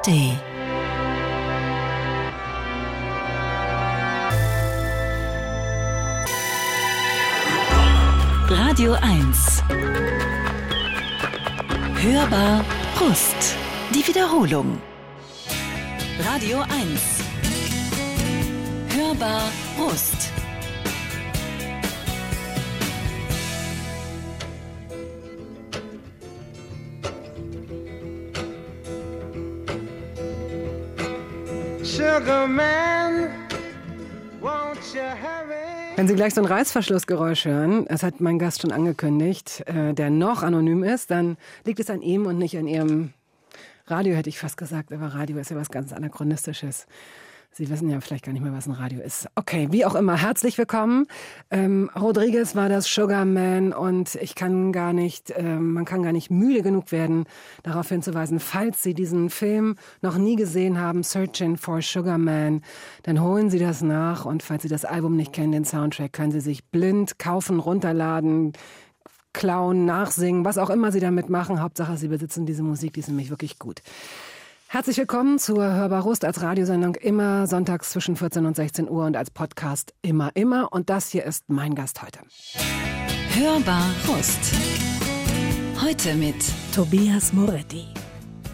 ARD. Radio 1. Hörbar Brust. Die Wiederholung. Radio 1. Hörbar Brust. Wenn Sie gleich so ein Reißverschlussgeräusch hören, das hat mein Gast schon angekündigt, äh, der noch anonym ist, dann liegt es an ihm und nicht an Ihrem Radio, hätte ich fast gesagt. Aber Radio ist ja was ganz Anachronistisches. Sie wissen ja vielleicht gar nicht mehr, was ein Radio ist. Okay, wie auch immer, herzlich willkommen. Ähm, Rodriguez war das Sugarman und ich kann gar nicht, ähm, man kann gar nicht müde genug werden, darauf hinzuweisen, falls Sie diesen Film noch nie gesehen haben, Searching for Sugarman, dann holen Sie das nach und falls Sie das Album nicht kennen, den Soundtrack, können Sie sich blind kaufen, runterladen, klauen, nachsingen, was auch immer Sie damit machen. Hauptsache, Sie besitzen diese Musik, die ist nämlich wirklich gut. Herzlich willkommen zur Hörbar Rust als Radiosendung immer sonntags zwischen 14 und 16 Uhr und als Podcast immer, immer. Und das hier ist mein Gast heute. Hörbar Rust. Heute mit Tobias Moretti.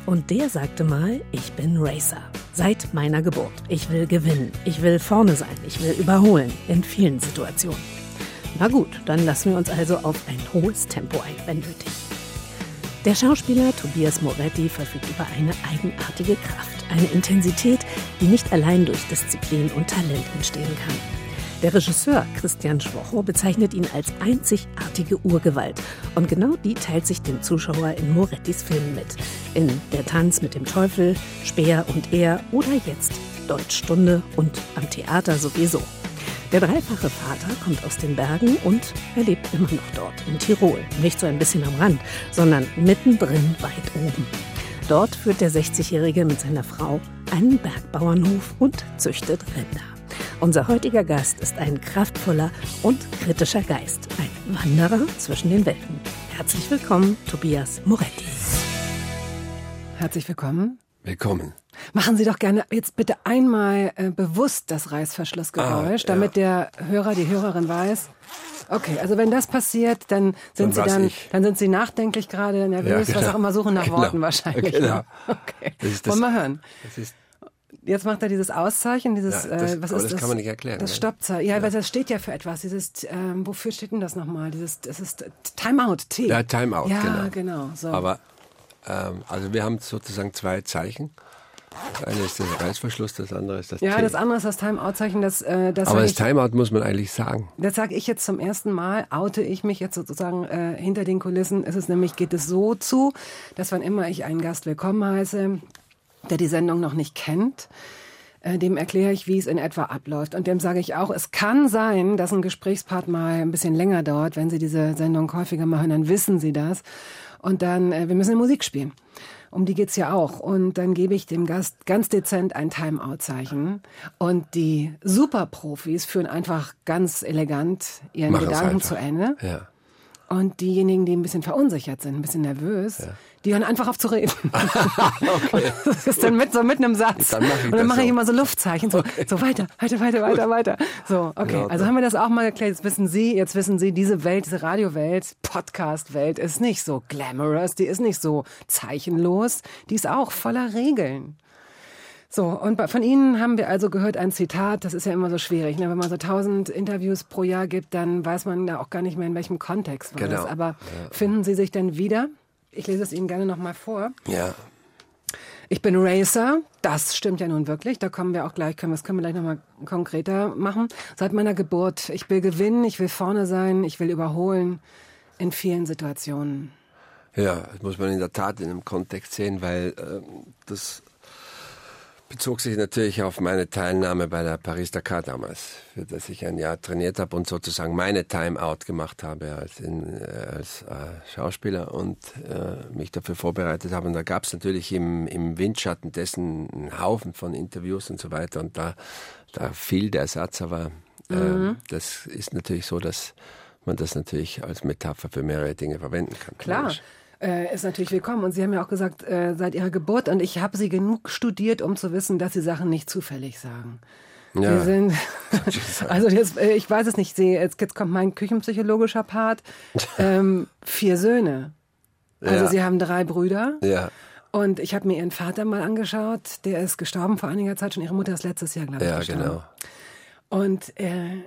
Und der sagte mal, ich bin Racer. Seit meiner Geburt. Ich will gewinnen. Ich will vorne sein. Ich will überholen. In vielen Situationen. Na gut, dann lassen wir uns also auf ein hohes Tempo ein, wenn nötig. Der Schauspieler Tobias Moretti verfügt über eine eigenartige Kraft, eine Intensität, die nicht allein durch Disziplin und Talent entstehen kann. Der Regisseur Christian Schwocho bezeichnet ihn als einzigartige Urgewalt. Und genau die teilt sich dem Zuschauer in Morettis Filmen mit. In Der Tanz mit dem Teufel, Speer und Er oder jetzt Deutschstunde und am Theater sowieso. Der dreifache Vater kommt aus den Bergen und er lebt immer noch dort, in Tirol. Nicht so ein bisschen am Rand, sondern mittendrin weit oben. Dort führt der 60-Jährige mit seiner Frau einen Bergbauernhof und züchtet Rinder. Unser heutiger Gast ist ein kraftvoller und kritischer Geist, ein Wanderer zwischen den Welten. Herzlich willkommen, Tobias Moretti. Herzlich willkommen. Willkommen. Machen Sie doch gerne jetzt bitte einmal äh, bewusst das Reißverschlussgeräusch, Ah, ja. damit der Hörer, die Hörerin weiß. Okay, also wenn das passiert, dann sind Dann Sie dann, ich. dann sind Sie nachdenklich gerade, nervös, Ja, was genau. auch immer, suchen nach Genau. Worten wahrscheinlich. Genau. ne? Okay, Das ist das- wollen wir hören. Das ist, Jetzt macht er dieses Auszeichen, dieses, Ja, das- äh, was ist das das? kann man nicht erklären, Das ne? Stoppzeichen. Ja, weil das steht ja für etwas. Dieses, ähm, wofür steht denn das nochmal? Dieses, das ist Timeout, T. ja, Timeout, Ja, genau. genau. So. Aber, ähm, also wir haben sozusagen zwei Zeichen. Das eine ist der Reißverschluss, das andere ist das ja, T. das andere ist das Timeout-Zeichen. Das, äh, das Aber das ich- Timeout muss man eigentlich sagen. Das sage ich jetzt zum ersten Mal, oute ich mich jetzt sozusagen äh, hinter den Kulissen. Es ist nämlich, geht es so zu, dass wann immer ich einen Gast willkommen heiße, der die Sendung noch nicht kennt, äh, dem erkläre ich, wie es in etwa abläuft. Und dem sage ich auch, es kann sein, dass ein Gesprächspart mal ein bisschen länger dauert. Wenn Sie diese Sendung häufiger machen, dann wissen Sie das. Und dann, äh, wir müssen Musik spielen. Um die geht's ja auch. Und dann gebe ich dem Gast ganz dezent ein Timeout-Zeichen. Und die Superprofis führen einfach ganz elegant ihren Machen's Gedanken zu Ende. Ja. Und diejenigen, die ein bisschen verunsichert sind, ein bisschen nervös, die hören einfach auf zu reden. Das ist dann mit so mitten im Satz. Dann und dann mache ich so. immer so Luftzeichen, so, so weiter, weiter, weiter, weiter, weiter. So, okay. Ja, okay. Also haben wir das auch mal erklärt. Jetzt wissen Sie, jetzt wissen Sie, diese Welt, diese Radiowelt, Podcast-Welt ist nicht so glamorous, die ist nicht so zeichenlos, die ist auch voller Regeln. So, und von Ihnen haben wir also gehört ein Zitat, das ist ja immer so schwierig. Ne? Wenn man so tausend Interviews pro Jahr gibt, dann weiß man da auch gar nicht mehr, in welchem Kontext war Genau. das. Aber finden Sie sich denn wieder? Ich lese es Ihnen gerne nochmal vor. Ja. Ich bin Racer, das stimmt ja nun wirklich. Da kommen wir auch gleich, können, das können wir gleich nochmal konkreter machen. Seit meiner Geburt. Ich will gewinnen, ich will vorne sein, ich will überholen in vielen Situationen. Ja, das muss man in der Tat in einem Kontext sehen, weil ähm, das bezog sich natürlich auf meine Teilnahme bei der Paris-Dakar damals, für das ich ein Jahr trainiert habe und sozusagen meine Timeout gemacht habe als, in, äh, als äh, Schauspieler und äh, mich dafür vorbereitet habe. Und da gab es natürlich im, im Windschatten dessen einen Haufen von Interviews und so weiter und da, da fiel der Satz, aber äh, das ist natürlich so, dass man das natürlich als Metapher für mehrere Dinge verwenden kann. Klar. Logisch. Äh, ist natürlich willkommen. Und Sie haben ja auch gesagt, äh, seit Ihrer Geburt, und ich habe Sie genug studiert, um zu wissen, dass Sie Sachen nicht zufällig sagen. Ja. Sie sind, also jetzt, äh, ich weiß es nicht, jetzt, jetzt kommt mein küchenpsychologischer Part. Ähm, vier Söhne. Also Ja. Sie haben drei Brüder. Ja, Und ich habe mir Ihren Vater mal angeschaut. Der ist gestorben vor einiger Zeit schon. Ihre Mutter ist letztes Jahr, glaube ich, ja, gestorben. genau. Und äh,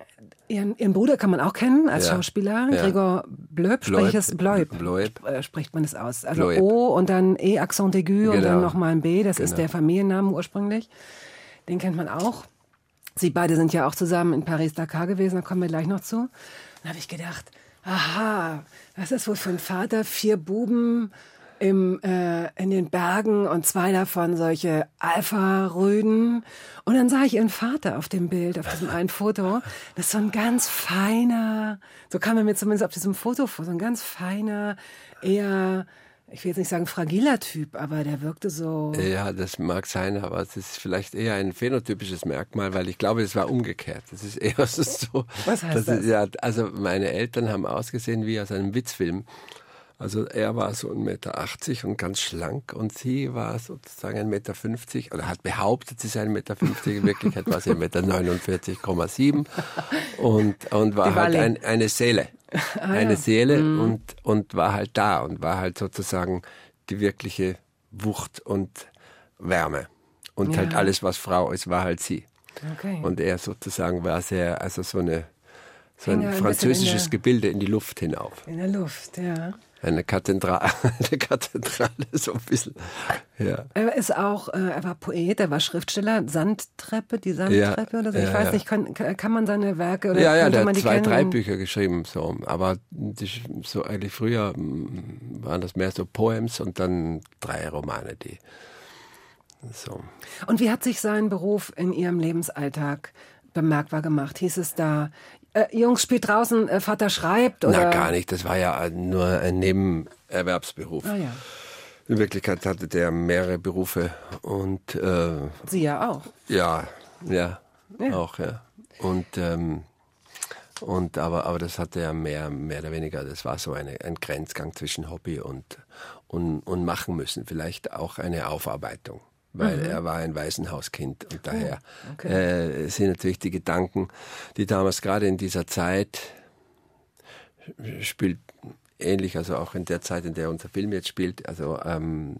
ihren, ihren Bruder kann man auch kennen als Ja. Schauspieler. Ja. Gregor Blöb, ich es Bleub. Bleub. Äh, spricht man es aus. Also Bleub. O und dann E Accent aigu und Genau. dann nochmal ein B. Das ist Genau. der Familienname ursprünglich. Den kennt man auch. Sie beide sind ja auch zusammen in Paris-Dakar gewesen, da kommen wir gleich noch zu. Dann habe ich gedacht, aha, was ist wohl für ein Vater? Vier Buben im, äh, in den Bergen und zwei davon solche Alpha-Rüden. Und dann sah ich ihren Vater auf dem Bild, auf diesem einen Foto. Das ist so ein ganz feiner, so kam er mir zumindest auf diesem Foto vor, so ein ganz feiner, eher, ich will jetzt nicht sagen fragiler Typ, aber der wirkte so. Ja, das mag sein, aber es ist vielleicht eher ein phänotypisches Merkmal, weil ich glaube, es war umgekehrt. Das ist eher so. Was heißt das? es- Ja, also meine Eltern haben ausgesehen wie aus einem Witzfilm. Also er war so 1,80 Meter und ganz schlank und sie war sozusagen 1,50 Meter oder hat behauptet, sie sei 1,50 Meter. In Wirklichkeit war sie 1,49,7 Meter und, und war halt ein, eine Seele. eine Seele und, und war halt da und war halt sozusagen die wirkliche Wucht und Wärme. Und halt Ja. alles, was Frau ist, war halt sie. Okay. Und er sozusagen war sehr, also so eine so ein ja ein bisschen in französisches der- Gebilde in die Luft hinauf. in der Luft, ja. Eine Kathedrale, eine Kathedrale, so ein bisschen. Ja. Er ist auch, äh, er war Poet, er war Schriftsteller, Sandtreppe, die Sandtreppe oder so. Ich ja, weiß ja. nicht, kann, kann man seine Werke oder Ja, ja, der man hat die zwei, kennen? drei Bücher geschrieben, so. Aber die, so eigentlich früher mm, waren das mehr so Poems und dann drei Romane, die so. Und wie hat sich sein Beruf in Ihrem Lebensalltag bemerkbar gemacht? Hieß es da, äh, Jungs, spielt draußen, äh, Vater schreibt? Oder? Na, gar nicht. Das war ja nur ein Nebenerwerbsberuf. Ah ja, In Wirklichkeit hatte der mehrere Berufe und äh, Sie ja auch. ja, ja, Ja. auch, ja. Und, ähm, und aber, aber das hatte ja mehr, mehr oder weniger, das war so eine, ein Grenzgang zwischen Hobby und, und, und machen müssen. Vielleicht auch eine Aufarbeitung. Weil er war ein Waisenhauskind und daher äh, sind natürlich die Gedanken, die damals gerade in dieser Zeit spielt ähnlich, also auch in der Zeit, in der unser Film jetzt spielt, also ähm,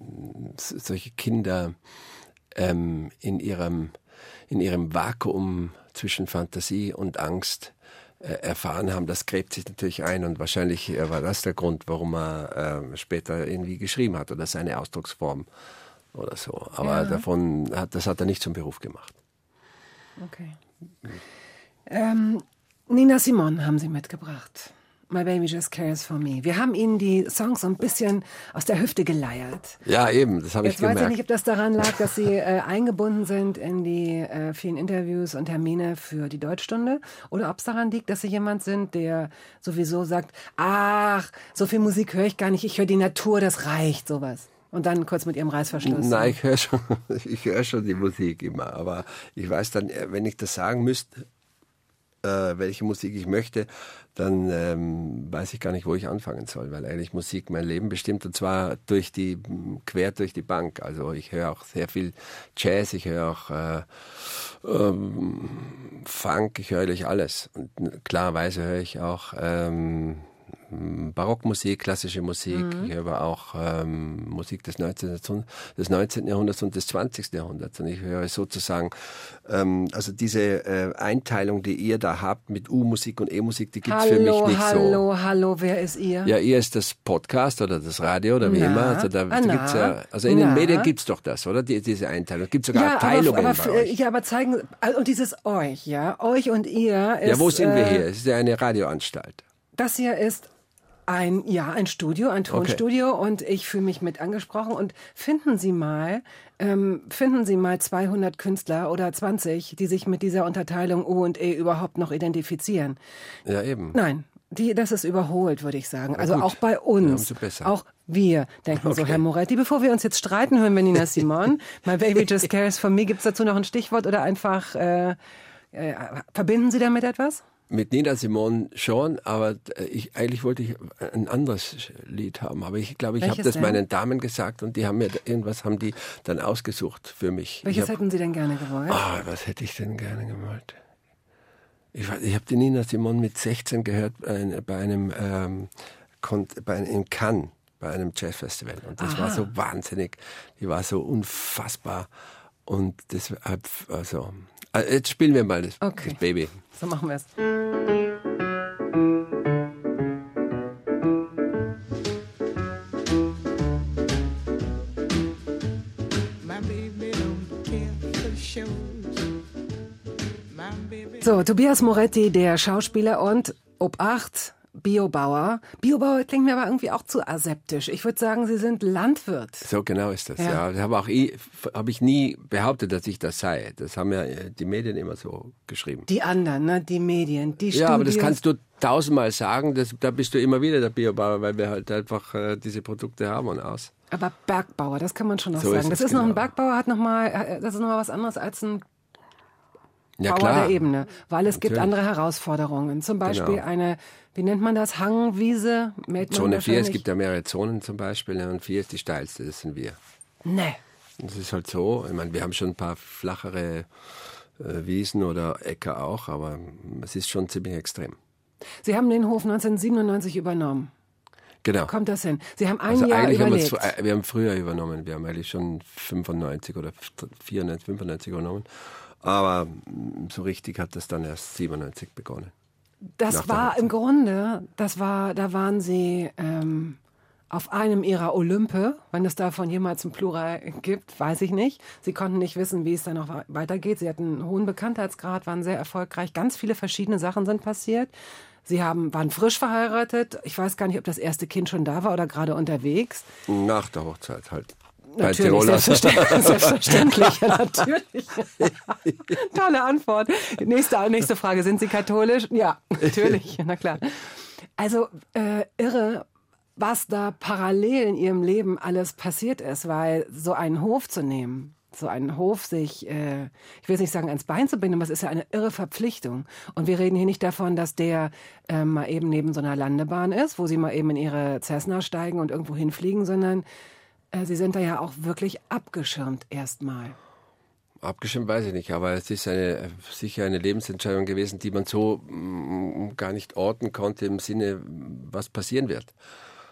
solche Kinder ähm, in ihrem in ihrem Vakuum zwischen Fantasie und Angst äh, erfahren haben, das gräbt sich natürlich ein und wahrscheinlich äh, war das der Grund, warum er äh, später irgendwie geschrieben hat oder seine Ausdrucksform oder so. Aber davon hat das hat er nicht zum Beruf gemacht. Okay. Ähm, Nina Simon haben Sie mitgebracht. My Baby Just Cares for Me. Wir haben Ihnen die Songs so ein bisschen aus der Hüfte geleiert. Ja, eben, das habe ich weiß ich gemerkt. nicht, ob das daran lag, dass Sie äh, eingebunden sind in die äh, vielen Interviews und Termine für die Deutschstunde oder ob es daran liegt, dass Sie jemand sind, der sowieso sagt, ach, so viel Musik höre ich gar nicht, ich höre die Natur, das reicht, sowas. Und dann kurz mit Ihrem Reißverschluss. Nein, ich höre schon, ich höre schon die Musik immer, aber ich weiß dann, äh, wenn ich das sagen müsste, äh, welche Musik ich möchte, dann ähm, weiß ich gar nicht, wo ich anfangen soll, weil eigentlich Musik mein Leben bestimmt und zwar durch die quer durch die Bank. Also ich höre auch sehr viel Jazz, ich höre auch äh, ähm, Funk, ich höre eigentlich alles und klarerweise höre ich auch ähm, Barockmusik, klassische Musik, ich höre auch ähm, Musik des 19. Jahrhunderts- des 19. Jahrhunderts und des 20. Jahrhunderts. Und ich höre sozusagen, ähm, also diese äh, Einteilung, die ihr da habt mit U-Musik und E-Musik, die gibt's hallo, für mich nicht hallo, so. hallo, wer ist ihr? Ja, ihr ist das Podcast oder das Radio oder wie Na, immer. Also, da, ah, da na, gibt's ja, also in na. den Medien gibt's doch das, oder? Die, diese Einteilung. Es gibt sogar ja, Abteilungen aber, bei aber, euch. ja, aber zeigen, und dieses euch, ja, euch und ihr ist, ja, wo sind wir äh, hier? Es ist ja eine Radioanstalt. Das hier ist ein, ja, ein Studio, ein Tonstudio und ich fühle mich mit angesprochen und finden Sie mal, ähm, finden Sie mal 200 Künstler oder 20, die sich mit dieser Unterteilung U und E überhaupt noch identifizieren. Ja, eben. Nein, die, das ist überholt, würde ich sagen. Also auch bei Ja, uns. umso besser. Auch wir denken so, Herr Moretti. Bevor wir uns jetzt streiten, hören wir Nina Simon. My Baby Just Cares for Me. Gibt es dazu noch ein Stichwort oder einfach, äh, äh, verbinden Sie damit etwas? Mit Nina Simone schon, aber äh, ich, eigentlich wollte ich ein anderes Lied haben. Aber ich glaube, ich habe das denn? meinen Damen gesagt und die haben mir irgendwas haben die dann ausgesucht für mich. Welches hab, hätten Sie denn gerne gewollt? Ah, was hätte ich denn gerne gewollt? Ich, ich habe die Nina Simone mit 16 gehört bei, bei einem ähm, bei einem, in Cannes bei einem Jazzfestival und das war so wahnsinnig, die war so unfassbar und deshalb also äh, jetzt spielen wir mal das, Okay. das Baby. So machen wir es. So, Tobias Moretti, der Schauspieler und Obacht, Biobauer. Biobauer klingt mir aber irgendwie auch zu aseptisch. Ich würde sagen, Sie sind Landwirt. So genau ist das. Ja. Ja, das habe auch ich, habe ich nie behauptet, dass ich das sei. Das haben ja äh, die Medien immer so geschrieben. Die anderen, ne? die Medien, die Ja, aber das kannst du tausendmal sagen. Das, da bist du immer wieder der Biobauer, weil wir halt einfach äh, diese Produkte haben und aus. Aber Bergbauer, das kann man schon noch So ist sagen. Das es, ist noch ein genau. Bergbauer, hat noch mal, äh, das ist noch mal was anderes als ein Ja Bauer klar. der Ebene, weil es gibt Natürlich. andere Herausforderungen. Zum Beispiel Genau. eine, wie nennt man das, Hangwiese? Zone 4, es gibt ja mehrere Zonen zum Beispiel ja, und 4 ist die steilste, das sind wir. Nee. Das ist halt so. Ich meine, wir haben schon ein paar flachere äh, Wiesen oder Äcker auch, aber es ist schon ziemlich extrem. Sie haben den Hof 1997 übernommen. Genau. Kommt das hin? Sie haben ein Also Jahr eigentlich haben wir, wir haben früher übernommen. Wir haben eigentlich schon 95 oder 94, 95 übernommen. Aber so richtig hat das dann erst 97 begonnen. Das nach war im Grunde, das war, da waren Sie ähm, auf einem Ihrer Olympe, wenn es davon jemals ein Plural gibt, weiß ich nicht. Sie konnten nicht wissen, wie es dann noch weitergeht. Sie hatten einen hohen Bekanntheitsgrad, waren sehr erfolgreich. Ganz viele verschiedene Sachen sind passiert. Sie haben, waren frisch verheiratet. Ich weiß gar nicht, ob das erste Kind schon da war oder gerade unterwegs. Nach der Hochzeit halt. Natürlich, selbstverständlich, selbstverständlich, natürlich. Tolle Antwort. Nächste, nächste Frage, sind Sie katholisch? Ja, natürlich, na klar. Also äh, irre, was da parallel in Ihrem Leben alles passiert ist, weil so einen Hof zu nehmen, so einen Hof sich, äh, ich will jetzt nicht sagen, ans Bein zu binden, aber es ist ja eine irre Verpflichtung. Und wir reden hier nicht davon, dass der äh, mal eben neben so einer Landebahn ist, wo Sie mal eben in Ihre Cessna steigen und irgendwo hinfliegen, sondern äh, Sie sind da ja auch wirklich abgeschirmt erstmal. Abgestimmt weiß ich nicht, aber es ist eine, sicher eine Lebensentscheidung gewesen, die man so mm, gar nicht orten konnte im Sinne, was passieren wird.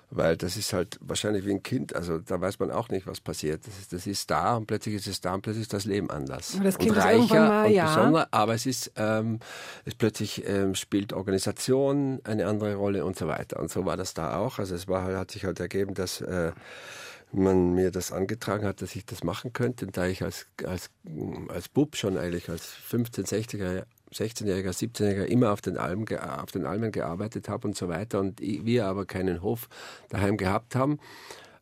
Weil das ist halt wahrscheinlich wie ein Kind, also da weiß man auch nicht, was passiert. Das ist, das ist da und plötzlich ist es da und plötzlich ist das Leben anders. Aber das Kind und ist reicher mal, und ja. besonderer, aber es ist, ähm, es plötzlich ähm, spielt Organisation eine andere Rolle und so weiter. Und so war das da auch. Also es war halt, hat sich halt ergeben, dass äh, man mir das angetragen hat, dass ich das machen könnte. Und da ich als, als, als Bub schon eigentlich, als 15-, 16-Jähriger, 16-Jähriger, 17-Jähriger immer auf den, Almen, auf den Almen gearbeitet habe und so weiter und wir aber keinen Hof daheim gehabt haben,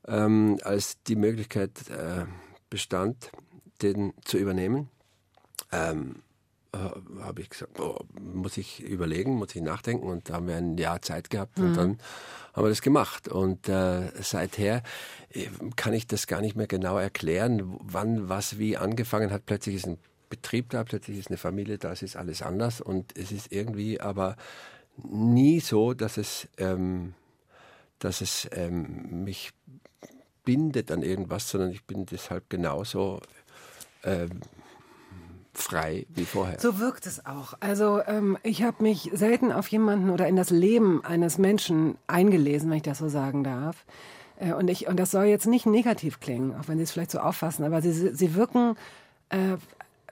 ähm, als die Möglichkeit äh, bestand, den zu übernehmen, ähm, äh, habe ich gesagt, oh, muss ich überlegen, muss ich nachdenken und da haben wir ein Jahr Zeit gehabt und dann haben wir das gemacht und äh, seither äh, kann ich das gar nicht mehr genau erklären, wann was wie angefangen hat. Plötzlich ist ein Betrieb da, plötzlich ist eine Familie da, es ist alles anders und es ist irgendwie aber nie so, dass es, ähm, dass es ähm, mich bindet an irgendwas, sondern ich bin deshalb genauso ähm, frei wie vorher. So wirkt es auch. Also ähm, ich habe mich selten auf jemanden oder in das Leben eines Menschen eingelesen, wenn ich das so sagen darf. Äh, und, ich, und das soll jetzt nicht negativ klingen, auch wenn Sie es vielleicht so auffassen, aber sie, sie wirken äh,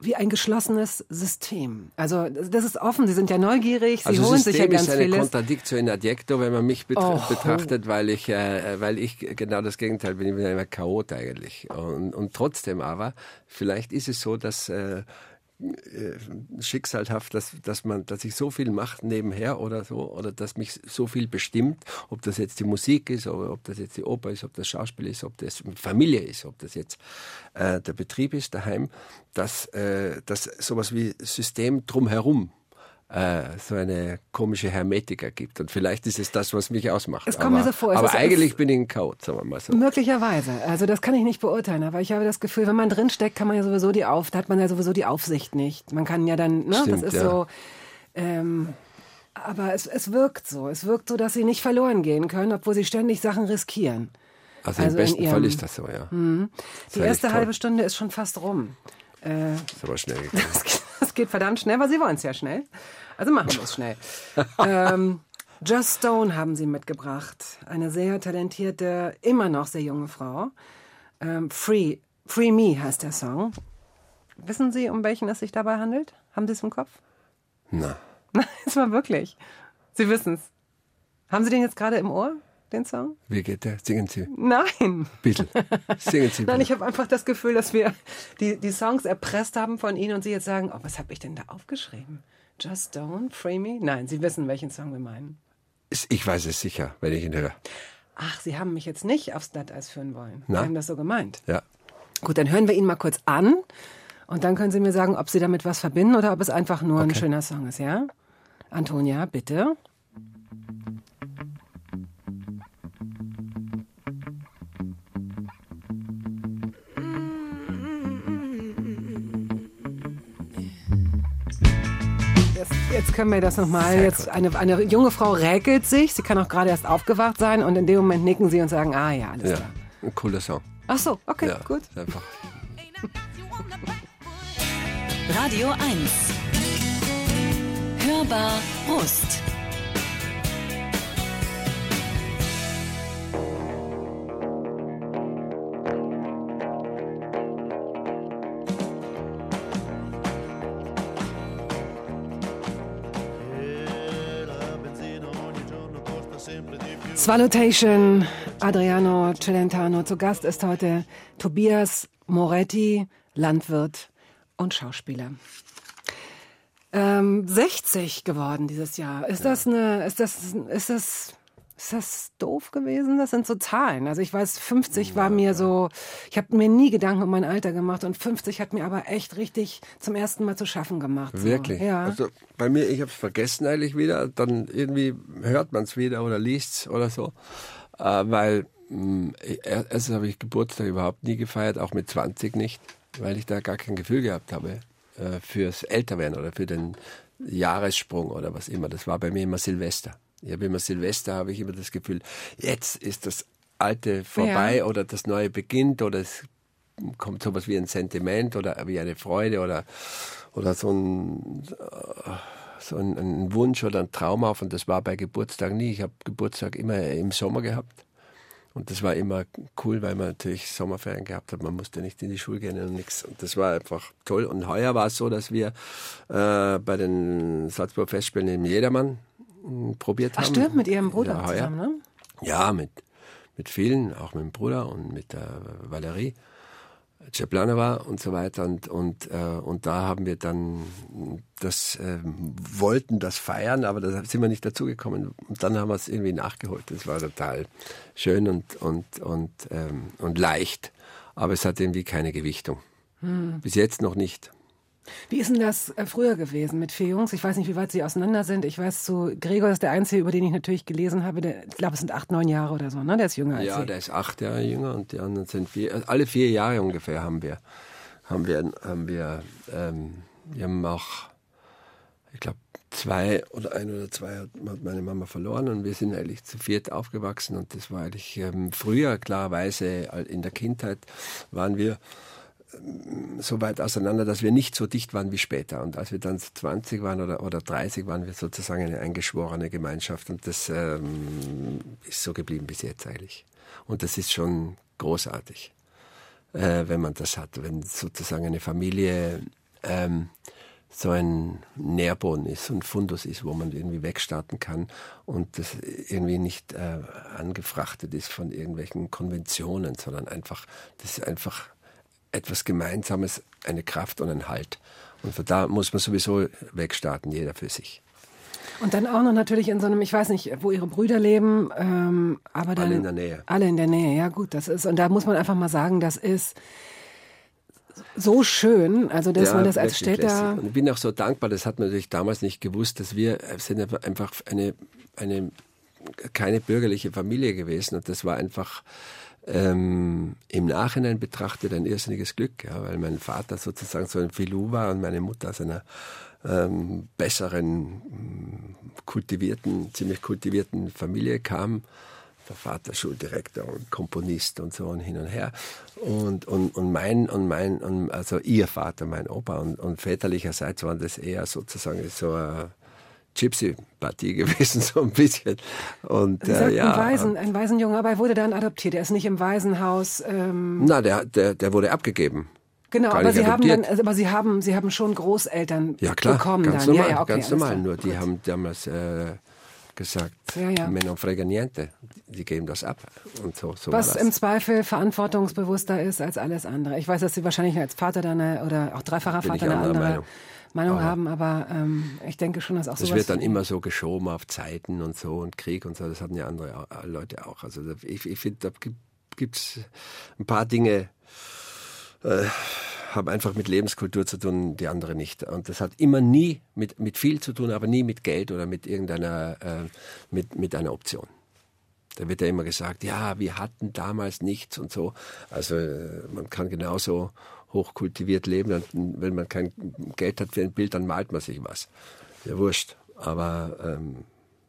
wie ein geschlossenes System. Also das ist offen, Sie sind ja neugierig, Sie Also holen sich ja System ganz ist eine vieles. Contradictio in adjecto, wenn man mich betr Oh. betrachtet, weil ich, äh, weil ich genau das Gegenteil bin. Ich bin ein Chaot eigentlich. Und, und trotzdem aber, vielleicht ist es so, dass äh, äh, schicksalhaft, dass, dass man, dass ich so viel mache nebenher oder so, oder dass mich so viel bestimmt, ob das jetzt die Musik ist, oder ob das jetzt die Oper ist, ob das Schauspiel ist, ob das Familie ist, ob das jetzt äh, der Betrieb ist daheim, dass, äh, dass sowas wie System drumherum äh, so eine komische Hermetik ergibt. Und vielleicht ist es das, was mich ausmacht. Es kommt mir aber, so vor, aber eigentlich bin ich ein Chaot, sagen wir mal so. Möglicherweise. Also das kann ich nicht beurteilen, aber ich habe das Gefühl, wenn man drinsteckt, kann man ja sowieso die Auf, da hat man ja sowieso die Aufsicht nicht. Man kann ja dann, ne, Stimmt, das ist ja. so. Ähm, Aber es, es wirkt so. Es wirkt so, dass sie nicht verloren gehen können, obwohl sie ständig Sachen riskieren. Also, Also im besten ihrem- Fall ist das so, ja. Die eigentlich erste halbe Stunde ist schon fast rum. Äh, Ist aber schnell gegangen. das, geht- das geht verdammt schnell, aber Sie wollen es ja schnell. Also machen wir es schnell. ähm, Just Stone haben Sie mitgebracht. Eine sehr talentierte, immer noch sehr junge Frau. Ähm, Free, Free Me heißt der Song. Wissen Sie, um welchen es sich dabei handelt? Haben Sie es im Kopf? Na, Nein, es war wirklich. Sie wissen es. Haben Sie den jetzt gerade im Ohr, den Song? wie geht der? Singen Sie ein Nein. bisschen. Singen Sie Nein, bitte. ich habe einfach das Gefühl, dass wir die, die Songs erpresst haben von Ihnen und Sie jetzt sagen, oh, was habe ich denn da aufgeschrieben? Just Don't, Free Me? Nein, Sie wissen, welchen Song wir meinen. Ich weiß es sicher, wenn ich ihn höre. Ach, Sie haben mich jetzt nicht aufs Glatteis führen wollen. Na? Sie haben das so gemeint. Ja. Gut, dann hören wir ihn mal kurz an und dann können Sie mir sagen, ob Sie damit was verbinden oder ob es einfach nur ein Okay. schöner Song ist, ja? Antonia, bitte. Jetzt, können wir das nochmal. Jetzt eine, eine junge Frau räkelt sich. Sie kann auch gerade erst aufgewacht sein und in dem Moment nicken sie und sagen, ah ja, alles Ja, klar. ein cooler Song. Ach so, okay, Ja, gut. Einfach. Radio 1. Hörbar Brust. Swallotation, Adriano Celentano. Zu Gast ist heute Tobias Moretti, Landwirt und Schauspieler. Ähm, 60 geworden dieses Jahr. Ist das eine, ist das, ist das, ist das doof gewesen? Das sind so Zahlen. Also ich weiß, 50 war mir so, ich habe mir nie Gedanken um mein Alter gemacht und 50 hat mir aber echt richtig zum ersten Mal zu schaffen gemacht. So. Wirklich? Ja. Also bei mir, ich habe es vergessen eigentlich wieder. Dann irgendwie hört man es wieder oder liest es oder so. Äh, weil mh, er- erstens habe ich Geburtstag überhaupt nie gefeiert, auch mit 20 nicht, weil ich da gar kein Gefühl gehabt habe äh, fürs Älterwerden oder für den Jahressprung oder was immer. Das war bei mir immer Silvester. Ich habe immer Silvester, habe ich immer das Gefühl, jetzt ist das Alte vorbei Ja. oder das Neue beginnt oder es kommt sowas wie ein Sentiment oder wie eine Freude oder, oder so ein, äh, so ein, ein Wunsch oder ein Traum auf. Und das war bei Geburtstag nie. Ich habe Geburtstag immer im Sommer gehabt. Und das war immer cool, weil man natürlich Sommerferien gehabt hat. Man musste nicht in die Schule gehen und nichts. Und das war einfach toll. Und heuer war es so, dass wir äh, bei den Salzburg Festspielen im Jedermann probiert Ach haben. stimmt, mit Ihrem Bruder Ja, zusammen, ne? Ja, mit, mit vielen, auch mit dem Bruder und mit der Valerie Ceplanova und so weiter. Und, und, äh, und da haben wir dann das, ähm, wollten das feiern, aber da sind wir nicht dazugekommen. Und dann haben wir es irgendwie nachgeholt. Das war total schön und, und, und, ähm, und leicht. Aber es hat irgendwie keine Gewichtung. Bis jetzt noch nicht. Wie ist denn das äh, früher gewesen mit vier Jungs? Ich weiß nicht, wie weit Sie auseinander sind. Ich weiß, zu Gregor ist der Einzige, über den ich natürlich gelesen habe. Der, ich glaube, es sind acht, neun Jahre oder so, ne? Der ist jünger als Ja, Sie. der ist acht Jahre jünger und die anderen sind vier. also Alle vier Jahre ungefähr haben wir, haben wir, haben wir, ähm, wir haben auch, ich glaube, zwei oder ein oder zwei hat, hat meine Mama verloren und wir sind eigentlich zu viert aufgewachsen und das war eigentlich ähm, früher klarerweise in der Kindheit waren wir so weit auseinander, dass wir nicht so dicht waren wie später. Und als wir dann 20 waren oder, oder 30, waren wir sozusagen eine eingeschworene Gemeinschaft. Und das ähm, ist so geblieben bis jetzt eigentlich. Und das ist schon großartig, äh, wenn man das hat. Wenn sozusagen eine Familie ähm, so ein Nährboden ist, so ein Fundus ist, wo man irgendwie wegstarten kann und das irgendwie nicht äh, angefrachtet ist von irgendwelchen Konventionen, sondern einfach, das ist einfach etwas Gemeinsames, eine Kraft und ein Halt. Und von da muss man sowieso wegstarten, jeder für sich. Und dann auch noch natürlich in so einem, ich weiß nicht, wo Ihre Brüder leben, ähm, aber dann. Alle in der Nähe. Alle in der Nähe, ja gut, das ist, und da muss man einfach mal sagen, das ist so schön, also dass Ja, man das als Städter. Und ich bin auch so dankbar, das hat man natürlich damals nicht gewusst, dass wir äh, sind einfach eine, eine keine bürgerliche Familie gewesen und das war einfach ähm, im Nachhinein betrachtet ein irrsinniges Glück, ja, weil mein Vater sozusagen so ein Filou war und meine Mutter aus einer ähm, besseren, kultivierten, ziemlich kultivierten Familie kam. Der Vater Schuldirektor und Komponist und so und hin und her. Und, und, und mein, und mein, und also ihr Vater, mein Opa und, und väterlicherseits waren das eher sozusagen so ein Gypsy-Partie gewesen, so ein bisschen. Und, Sie äh, ja, Waisen, ein Waisenjunge, aber er wurde dann adoptiert. Er ist nicht im Waisenhaus. Ähm, na, der, der, der wurde abgegeben. genau, gar aber Sie haben dann, aber Sie haben, Sie haben schon Großeltern Ja klar, bekommen ganz dann. normal, ja, ja, okay, ganz normal. Nur die haben damals äh, gesagt, Ja, ja. frega niente, die geben das ab. Und so, so Was im Zweifel verantwortungsbewusster ist als alles andere. Ich weiß, dass Sie wahrscheinlich als Vater dann eine, oder auch dreifacher Bin Vater eine andere Meinung. Meinung, Aber- haben, aber ähm, ich denke schon, dass auch Das sowas. wird dann immer so geschoben auf Zeiten und so und Krieg und so. Das hatten ja andere au- Leute auch. Also ich, ich finde, da gibt es ein paar Dinge, äh, haben einfach mit Lebenskultur zu tun, die andere nicht. Und das hat immer nie mit, mit viel zu tun, aber nie mit Geld oder mit irgendeiner, äh, mit, mit einer Option. Da wird ja immer gesagt, ja, wir hatten damals nichts und so. Also äh, man kann genauso hochkultiviert leben. Und wenn man kein Geld hat für ein Bild, dann malt man sich was. Ja, wurscht. Aber ähm,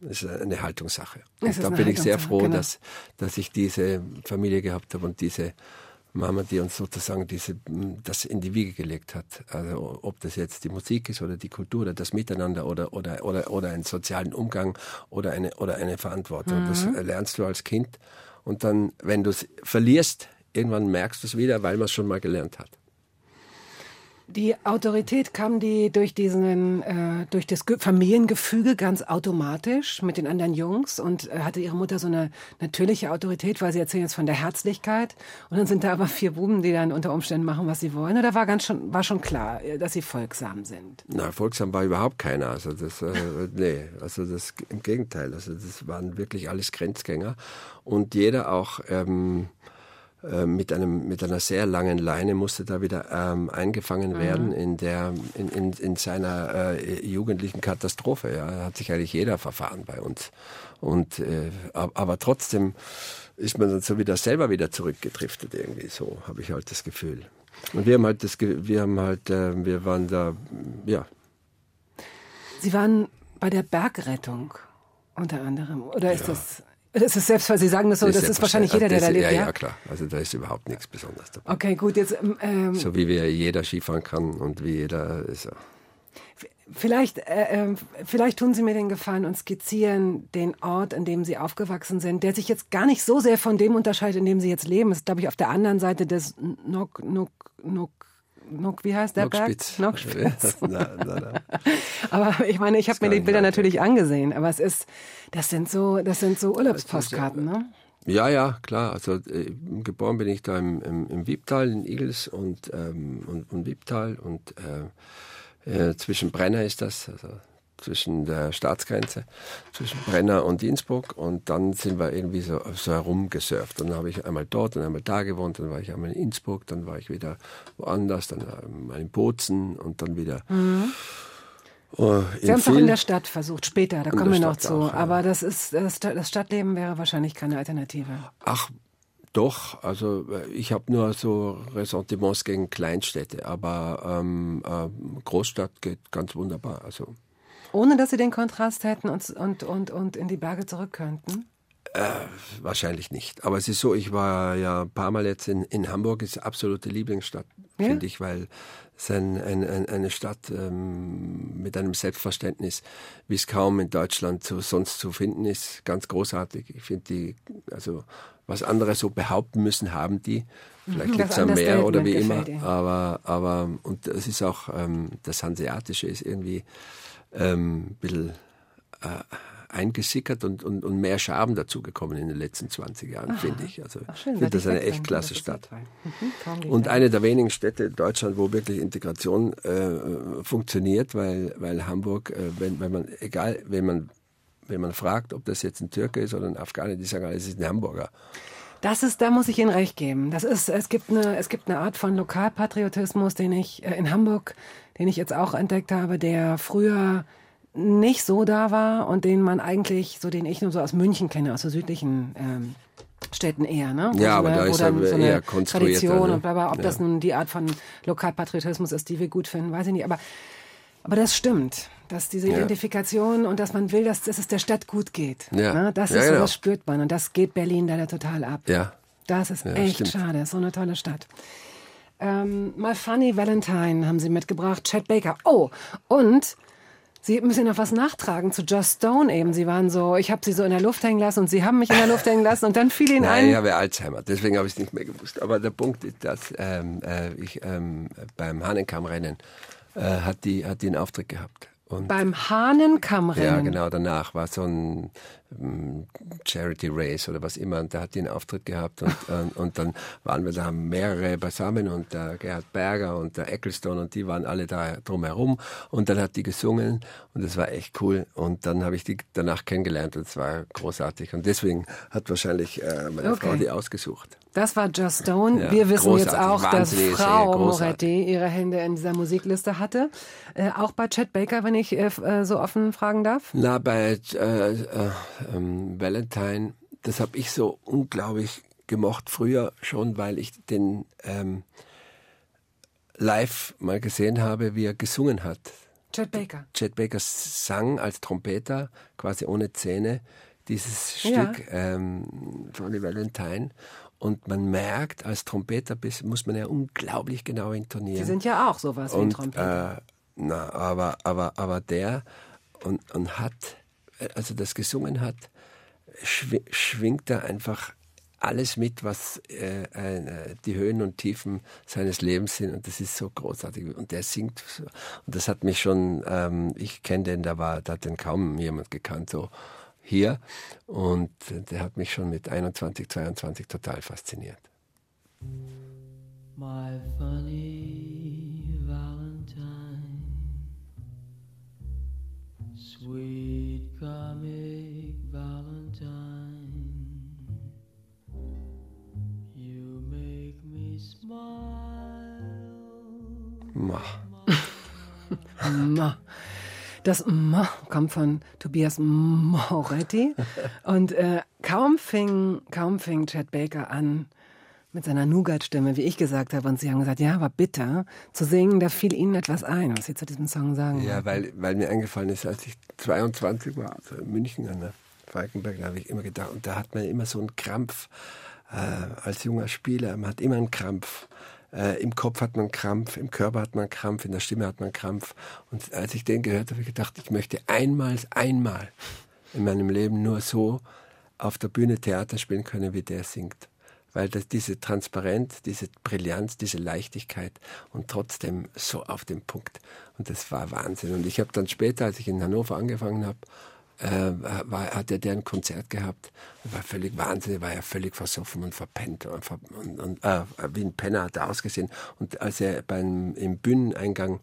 es ist eine Haltungssache. Und da bin ich sehr froh, genau. dass, dass ich diese Familie gehabt habe und diese Mama, die uns sozusagen diese, das in die Wiege gelegt hat. Also ob das jetzt die Musik ist oder die Kultur oder das Miteinander oder, oder, oder, oder einen sozialen Umgang oder eine, oder eine Verantwortung. Das Mhm. lernst du als Kind. Und dann, wenn du es verlierst, irgendwann merkst du es wieder, weil man es schon mal gelernt hat. Die Autorität kam die durch diesen, äh, durch das Ge Familiengefüge ganz automatisch mit den anderen Jungs und äh, hatte ihre Mutter so eine natürliche Autorität, weil sie erzählen jetzt von der Herzlichkeit und dann sind da aber vier Buben, die dann unter Umständen machen, was sie wollen. Oder war ganz schon, war schon klar, äh, dass sie folgsam sind. Na, folgsam war überhaupt keiner. Also das, äh, nee, also das im Gegenteil. Also das waren wirklich alles Grenzgänger und jeder auch ähm, äh, mit einem mit einer sehr langen Leine musste da wieder ähm, eingefangen werden in der in, in, in seiner äh, jugendlichen Katastrophe. Ja, hat sich eigentlich jeder verfahren bei uns und äh, ab- aber trotzdem ist man dann so wieder selber wieder zurückgedriftet irgendwie. So habe ich halt das Gefühl. Und wir haben halt das, Ge- wir haben halt, äh, wir waren da, ja, Sie waren bei der Bergrettung unter anderem. Oder ist das, das ist selbst, weil Sie sagen das so, das, ist wahrscheinlich jeder, der da selbstverständlich. lebt, ja, ja? Ja, klar. Also da ist überhaupt nichts Besonderes dabei. Okay, gut, jetzt ähm, So wie wir jeder Skifahren kann und wie jeder ist. Vielleicht, äh, äh, vielleicht tun Sie mir den Gefallen und skizzieren den Ort, in dem Sie aufgewachsen sind, der sich jetzt gar nicht so sehr von dem unterscheidet, in dem Sie jetzt leben. Das ist, glaube ich, auf der anderen Seite des Nok, Nok, Nok, Nok, wie heißt der Nockspitz. Berg? Nockspitz. na, na, na. Aber ich meine, ich habe mir die Bilder natürlich angesehen, aber es ist, das sind so, das sind so Urlaubspostkarten, ne? Ja, ja, klar. Also äh, geboren bin ich da im, im, im Wiebtal in Igels und, ähm, und, und Wiebtal und äh, äh, zwischen Brenner ist das, also zwischen der Staatsgrenze, zwischen Brenner und Innsbruck und dann sind wir irgendwie so, so herumgesurft. Dann habe ich einmal dort und einmal da gewohnt, dann war ich einmal in Innsbruck, dann war ich wieder woanders, dann mal in Bozen und dann wieder Mhm. Sie in haben es auch in der Stadt versucht, später, da kommen wir noch Stadt zu. auch, ja. Aber das ist, das, das Stadtleben wäre wahrscheinlich keine Alternative. Ach, doch. Also äh, ich habe nur so Ressentiments gegen Kleinstädte, aber ähm, äh, Großstadt geht ganz wunderbar. Also Ohne dass Sie den Kontrast hätten und, und, und, und in die Berge zurück könnten? wahrscheinlich nicht. Aber es ist so, ich war ja ein paar Mal jetzt in, in Hamburg, ist absolute Lieblingsstadt, Ja? finde ich, weil es ein, ein, ein, eine Stadt ähm, mit einem Selbstverständnis, wie es kaum in Deutschland so, sonst zu finden ist, ganz großartig. Ich finde die, also was andere so behaupten müssen, haben die. Vielleicht liegt es das am Meer oder Understatement wie immer. Aber, aber und es ist auch, ähm, das Hanseatische ist irgendwie ähm, ein bisschen äh, eingesickert und, und, und mehr Schaben dazugekommen in den letzten 20 Jahren, finde ich. Also Ach, schön, finde das eine echt klasse Stadt. Mhm, Und eine der wenigen Städte in Deutschland, wo wirklich Integration äh, funktioniert, weil, weil Hamburg, äh, wenn, wenn man, egal, wenn man, wenn man fragt, ob das jetzt ein Türke ist oder ein Afghane, die sagen, es ist ein Hamburger. Das ist, da muss ich Ihnen recht geben. Das ist, es gibt eine, es gibt eine Art von Lokalpatriotismus, den ich äh, in Hamburg, den ich jetzt auch entdeckt habe, der früher nicht so da war und den man eigentlich, so den ich nur so aus München kenne, aus der südlichen ähm, Städten eher, ne? Wo Ja, so aber eine, da wo ist dann aber so eine Tradition ne? und bla bla. Ob Ja. das nun die Art von Lokalpatriotismus ist, die wir gut finden, weiß ich nicht. Aber, aber das stimmt, dass diese Ja. Identifikation und dass man will, dass, dass es der Stadt gut geht. Ja. Ne? Das Ja, ist so, genau. das spürt man und das geht Berlin leider total ab. Ja. Das ist echt stimmt. schade. Ist so eine tolle Stadt. Ähm, My Funny Valentine haben sie mitgebracht. Chad Baker. Oh, und Sie müssen noch was nachtragen zu Joss Stone eben. Sie waren so, ich habe sie so in der Luft hängen lassen und sie haben mich in der Luft hängen lassen und dann fiel ihnen Nein, ein. ich habe Alzheimer, deswegen habe ich es nicht mehr gewusst. Aber der Punkt ist, dass ähm, äh, ich ähm, beim Hahnenkammrennen äh, hat, die, hat die einen Auftritt gehabt. Und Beim Hahnenkammrennen. ja, genau, danach war so ein Charity Race oder was immer und da hat die einen Auftritt gehabt und, und, und dann waren wir da mehrere beisammen und der Gerhard Berger und der Ecclestone und die waren alle da drumherum und dann hat die gesungen und das war echt cool und dann habe ich die danach kennengelernt und es war großartig und deswegen hat wahrscheinlich äh, meine Okay. Frau die ausgesucht. Das war Joss Stone. Ja, Wir wissen jetzt auch, dass Frau. Moretti ihre Hände in dieser Musikliste hatte. Äh, auch bei Chad Baker, wenn ich äh, äh, so offen fragen darf. Na, bei äh, äh, ähm, Valentine, das habe ich so unglaublich gemocht früher schon, weil ich den ähm, live mal gesehen habe, wie er gesungen hat. Chad Baker. Chet Baker sang als Trompeter, quasi ohne Zähne, dieses Ja. Stück ähm, von die Valentine. Und man merkt, als Trompeter muss man ja unglaublich genau intonieren. Sie sind ja auch sowas wie Und, Trompeter. äh, na, aber, aber, aber der und, und hat, also das gesungen hat, schwi schwingt er einfach alles mit, was äh, äh, die Höhen und Tiefen seines Lebens sind. Und das ist so großartig. Und der singt. So. Und das hat mich schon, ähm, ich kenne den, da war, da hat den kaum jemand gekannt, so hier. Und der hat mich schon mit 21, 22 total fasziniert. My funny Valentine, sweet comic Valentine, you make me smile. Ma. Ma. Das Ma kommt von Tobias Moretti. Und äh, kaum, fing, kaum fing Chad Baker an mit seiner Nougat-Stimme, wie ich gesagt habe. Und sie haben gesagt, ja, war bitter zu singen. Da fiel ihnen etwas ein, was sie zu diesem Song sagen Ja, weil, weil mir eingefallen ist, als ich 22 war, also in München an der Falkenberg, da habe ich immer gedacht, und da hat man immer so einen Krampf äh, als junger Spieler, man hat immer einen Krampf. Äh, Im Kopf hat man Krampf, im Körper hat man Krampf, in der Stimme hat man Krampf. Und als ich den gehört habe, habe ich gedacht, ich möchte einmal, einmal in meinem Leben nur so auf der Bühne Theater spielen können, wie der singt. Weil das, diese Transparenz, diese Brillanz, diese Leichtigkeit und trotzdem so auf den Punkt. Und das war Wahnsinn. Und ich habe dann später, als ich in Hannover angefangen habe, äh, war, hat er der ein Konzert gehabt. War völlig wahnsinnig, war ja völlig versoffen und verpennt und, und, und äh, wie ein Penner hat er ausgesehen. Und als er beim, im Bühneneingang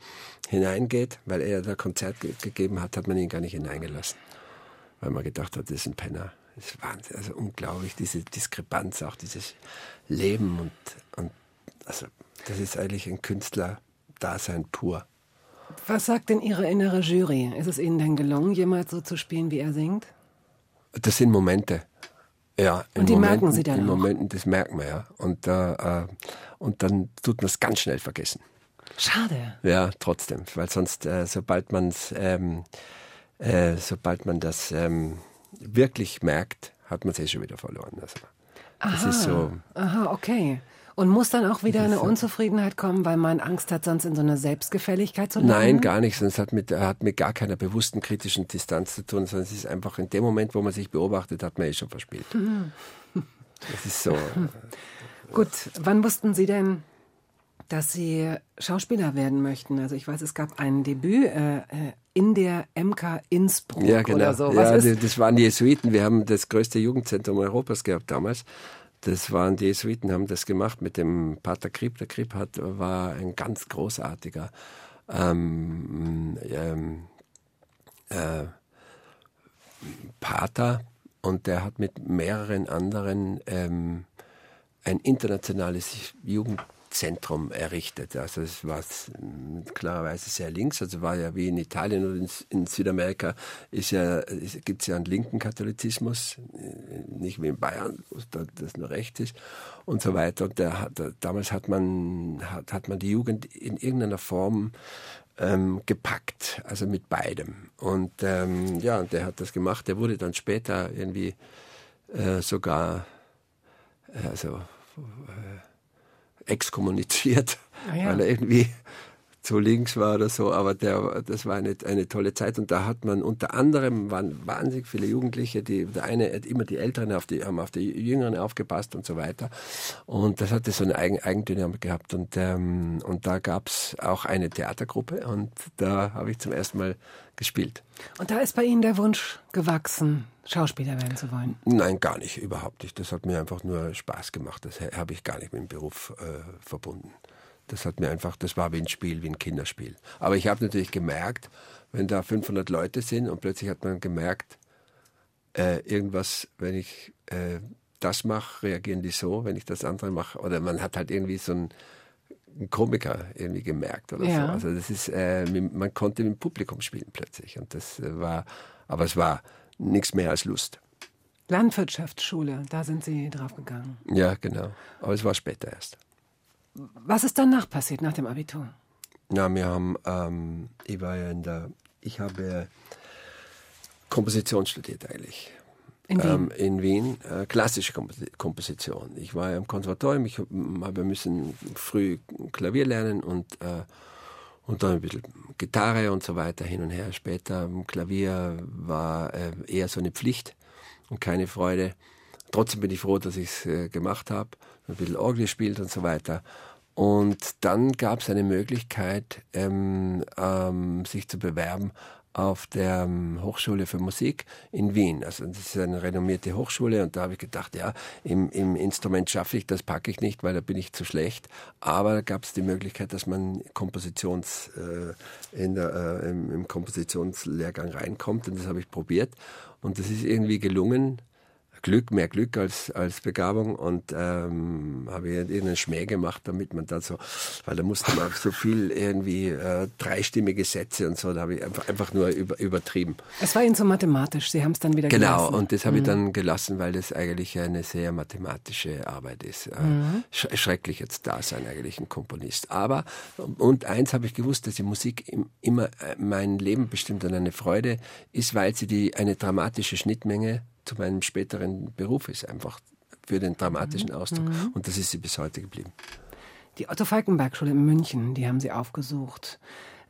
hineingeht, weil er da Konzert ge gegeben hat, hat man ihn gar nicht hineingelassen weil man gedacht hat, das ist ein Penner. Das ist Wahnsinn, also unglaublich, diese Diskrepanz, auch dieses Leben und, und also das ist eigentlich ein Künstler-Dasein pur. Was sagt denn Ihre innere Jury? Ist es Ihnen denn gelungen, jemals so zu spielen, wie er singt? Das sind Momente. Ja, Und die merken Momenten, Sie dann In auch? Momenten, das merkt man ja. Und, äh, äh, und dann tut man es ganz schnell vergessen. Schade. Ja, trotzdem, weil sonst, äh, sobald man ähm, äh, sobald man das ähm, wirklich merkt, hat man es eh schon wieder verloren. Also, das ist so. Aha, okay. Und muss dann auch wieder eine Unzufriedenheit kommen, weil man Angst hat, sonst in so eine Selbstgefälligkeit zu landen? Nein, gar nicht. Sonst hat mit, hat mit gar keiner bewussten kritischen Distanz zu tun, sondern es ist einfach in dem Moment, wo man sich beobachtet, hat man eh schon verspielt. Das ist so. Gut, wann wussten Sie denn, dass Sie Schauspieler werden möchten? Also ich weiß, es gab ein Debüt äh, äh, in der MK Innsbruck Ja, genau. oder so. ja, Was ist, das waren die Jesuiten. Wir haben das größte Jugendzentrum Europas gehabt damals. Das waren die Jesuiten, haben das gemacht mit dem Pater Krieb. Der Krieb hat, war ein ganz großartiger ähm, ähm, äh, Pater und der hat mit mehreren anderen ähm, ein internationales Jugendzentrum errichtet. Also es war klarerweise sehr links, also war ja wie in Italien oder in, Südamerika ja, gibt es ja einen linken Katholizismus, nicht wie in Bayern, wo das nur rechts ist und so weiter. Und der, der, damals hat man, hat, hat man die Jugend in irgendeiner Form ähm, gepackt, also mit beidem. Und ähm, ja, der hat das gemacht. Der wurde dann später irgendwie äh, sogar äh, also, äh, exkommuniziert, ah, ja. weil er irgendwie zu links war oder so, aber der, das war eine, eine tolle Zeit und da hat man unter anderem waren wahnsinnig viele Jugendliche, die der eine hat immer die Älteren auf die haben auf die Jüngeren aufgepasst und so weiter und das hatte so eine Eigen, Eigendynamik gehabt und ähm, und da gab's auch eine Theatergruppe und da habe ich zum ersten Mal gespielt. Und da ist bei Ihnen der Wunsch gewachsen, Schauspieler werden zu wollen? Nein, gar nicht, überhaupt nicht. Das hat mir einfach nur Spaß gemacht. Das habe ich gar nicht mit dem Beruf äh, verbunden. Das hat mir einfach, das war wie ein Spiel, wie ein Kinderspiel. Aber ich habe natürlich gemerkt, wenn da 500 Leute sind und plötzlich hat man gemerkt, äh, irgendwas, wenn ich äh, das mache, reagieren die so, wenn ich das andere mache. Oder man hat halt irgendwie so einen, einen Komiker irgendwie gemerkt oder ja. so. Also das ist, äh, man konnte mit dem Publikum spielen plötzlich. Und das äh, war, aber es war nichts mehr als Lust. Landwirtschaftsschule, da sind Sie drauf gegangen. Ja, genau. Aber es war später erst. Was ist danach passiert, nach dem Abitur? Ja, wir haben, ähm, ich war ja in der, ich habe Komposition studiert eigentlich. In Wien? Ähm, in Wien, äh, klassische Komposition. Ich war ja im Konservatorium, ich habe müssen früh Klavier lernen und, äh, und dann ein bisschen Gitarre und so weiter hin und her. Später Klavier war äh, eher so eine Pflicht und keine Freude. Trotzdem bin ich froh, dass ich es äh, gemacht habe ein bisschen Orgel gespielt und so weiter. Und dann gab es eine Möglichkeit, ähm, ähm, sich zu bewerben auf der ähm, Hochschule für Musik in Wien. Also das ist eine renommierte Hochschule und da habe ich gedacht, ja, im, im Instrument schaffe ich, das packe ich nicht, weil da bin ich zu schlecht. Aber da gab es die Möglichkeit, dass man Kompositions, äh, in der, äh, im, im Kompositionslehrgang reinkommt und das habe ich probiert und das ist irgendwie gelungen. Glück, mehr Glück als, als Begabung und ähm, habe irgendeinen Schmäh gemacht, damit man da so, weil da musste man so viel irgendwie äh, dreistimmige Sätze und so, da habe ich einfach, einfach nur über, übertrieben. Es war Ihnen so mathematisch, Sie haben es dann wieder genau, gelassen. Genau, und das habe mhm. ich dann gelassen, weil das eigentlich eine sehr mathematische Arbeit ist. Äh, mhm. Sch schrecklich jetzt da sein, eigentlich ein Komponist. Aber, und eins habe ich gewusst, dass die Musik immer äh, mein Leben bestimmt und eine Freude ist, weil sie die, eine dramatische Schnittmenge zu meinem späteren Beruf ist, einfach für den dramatischen mhm. Ausdruck. Mhm. Und das ist sie bis heute geblieben. Die Otto Falkenberg Schule in München, die haben Sie aufgesucht.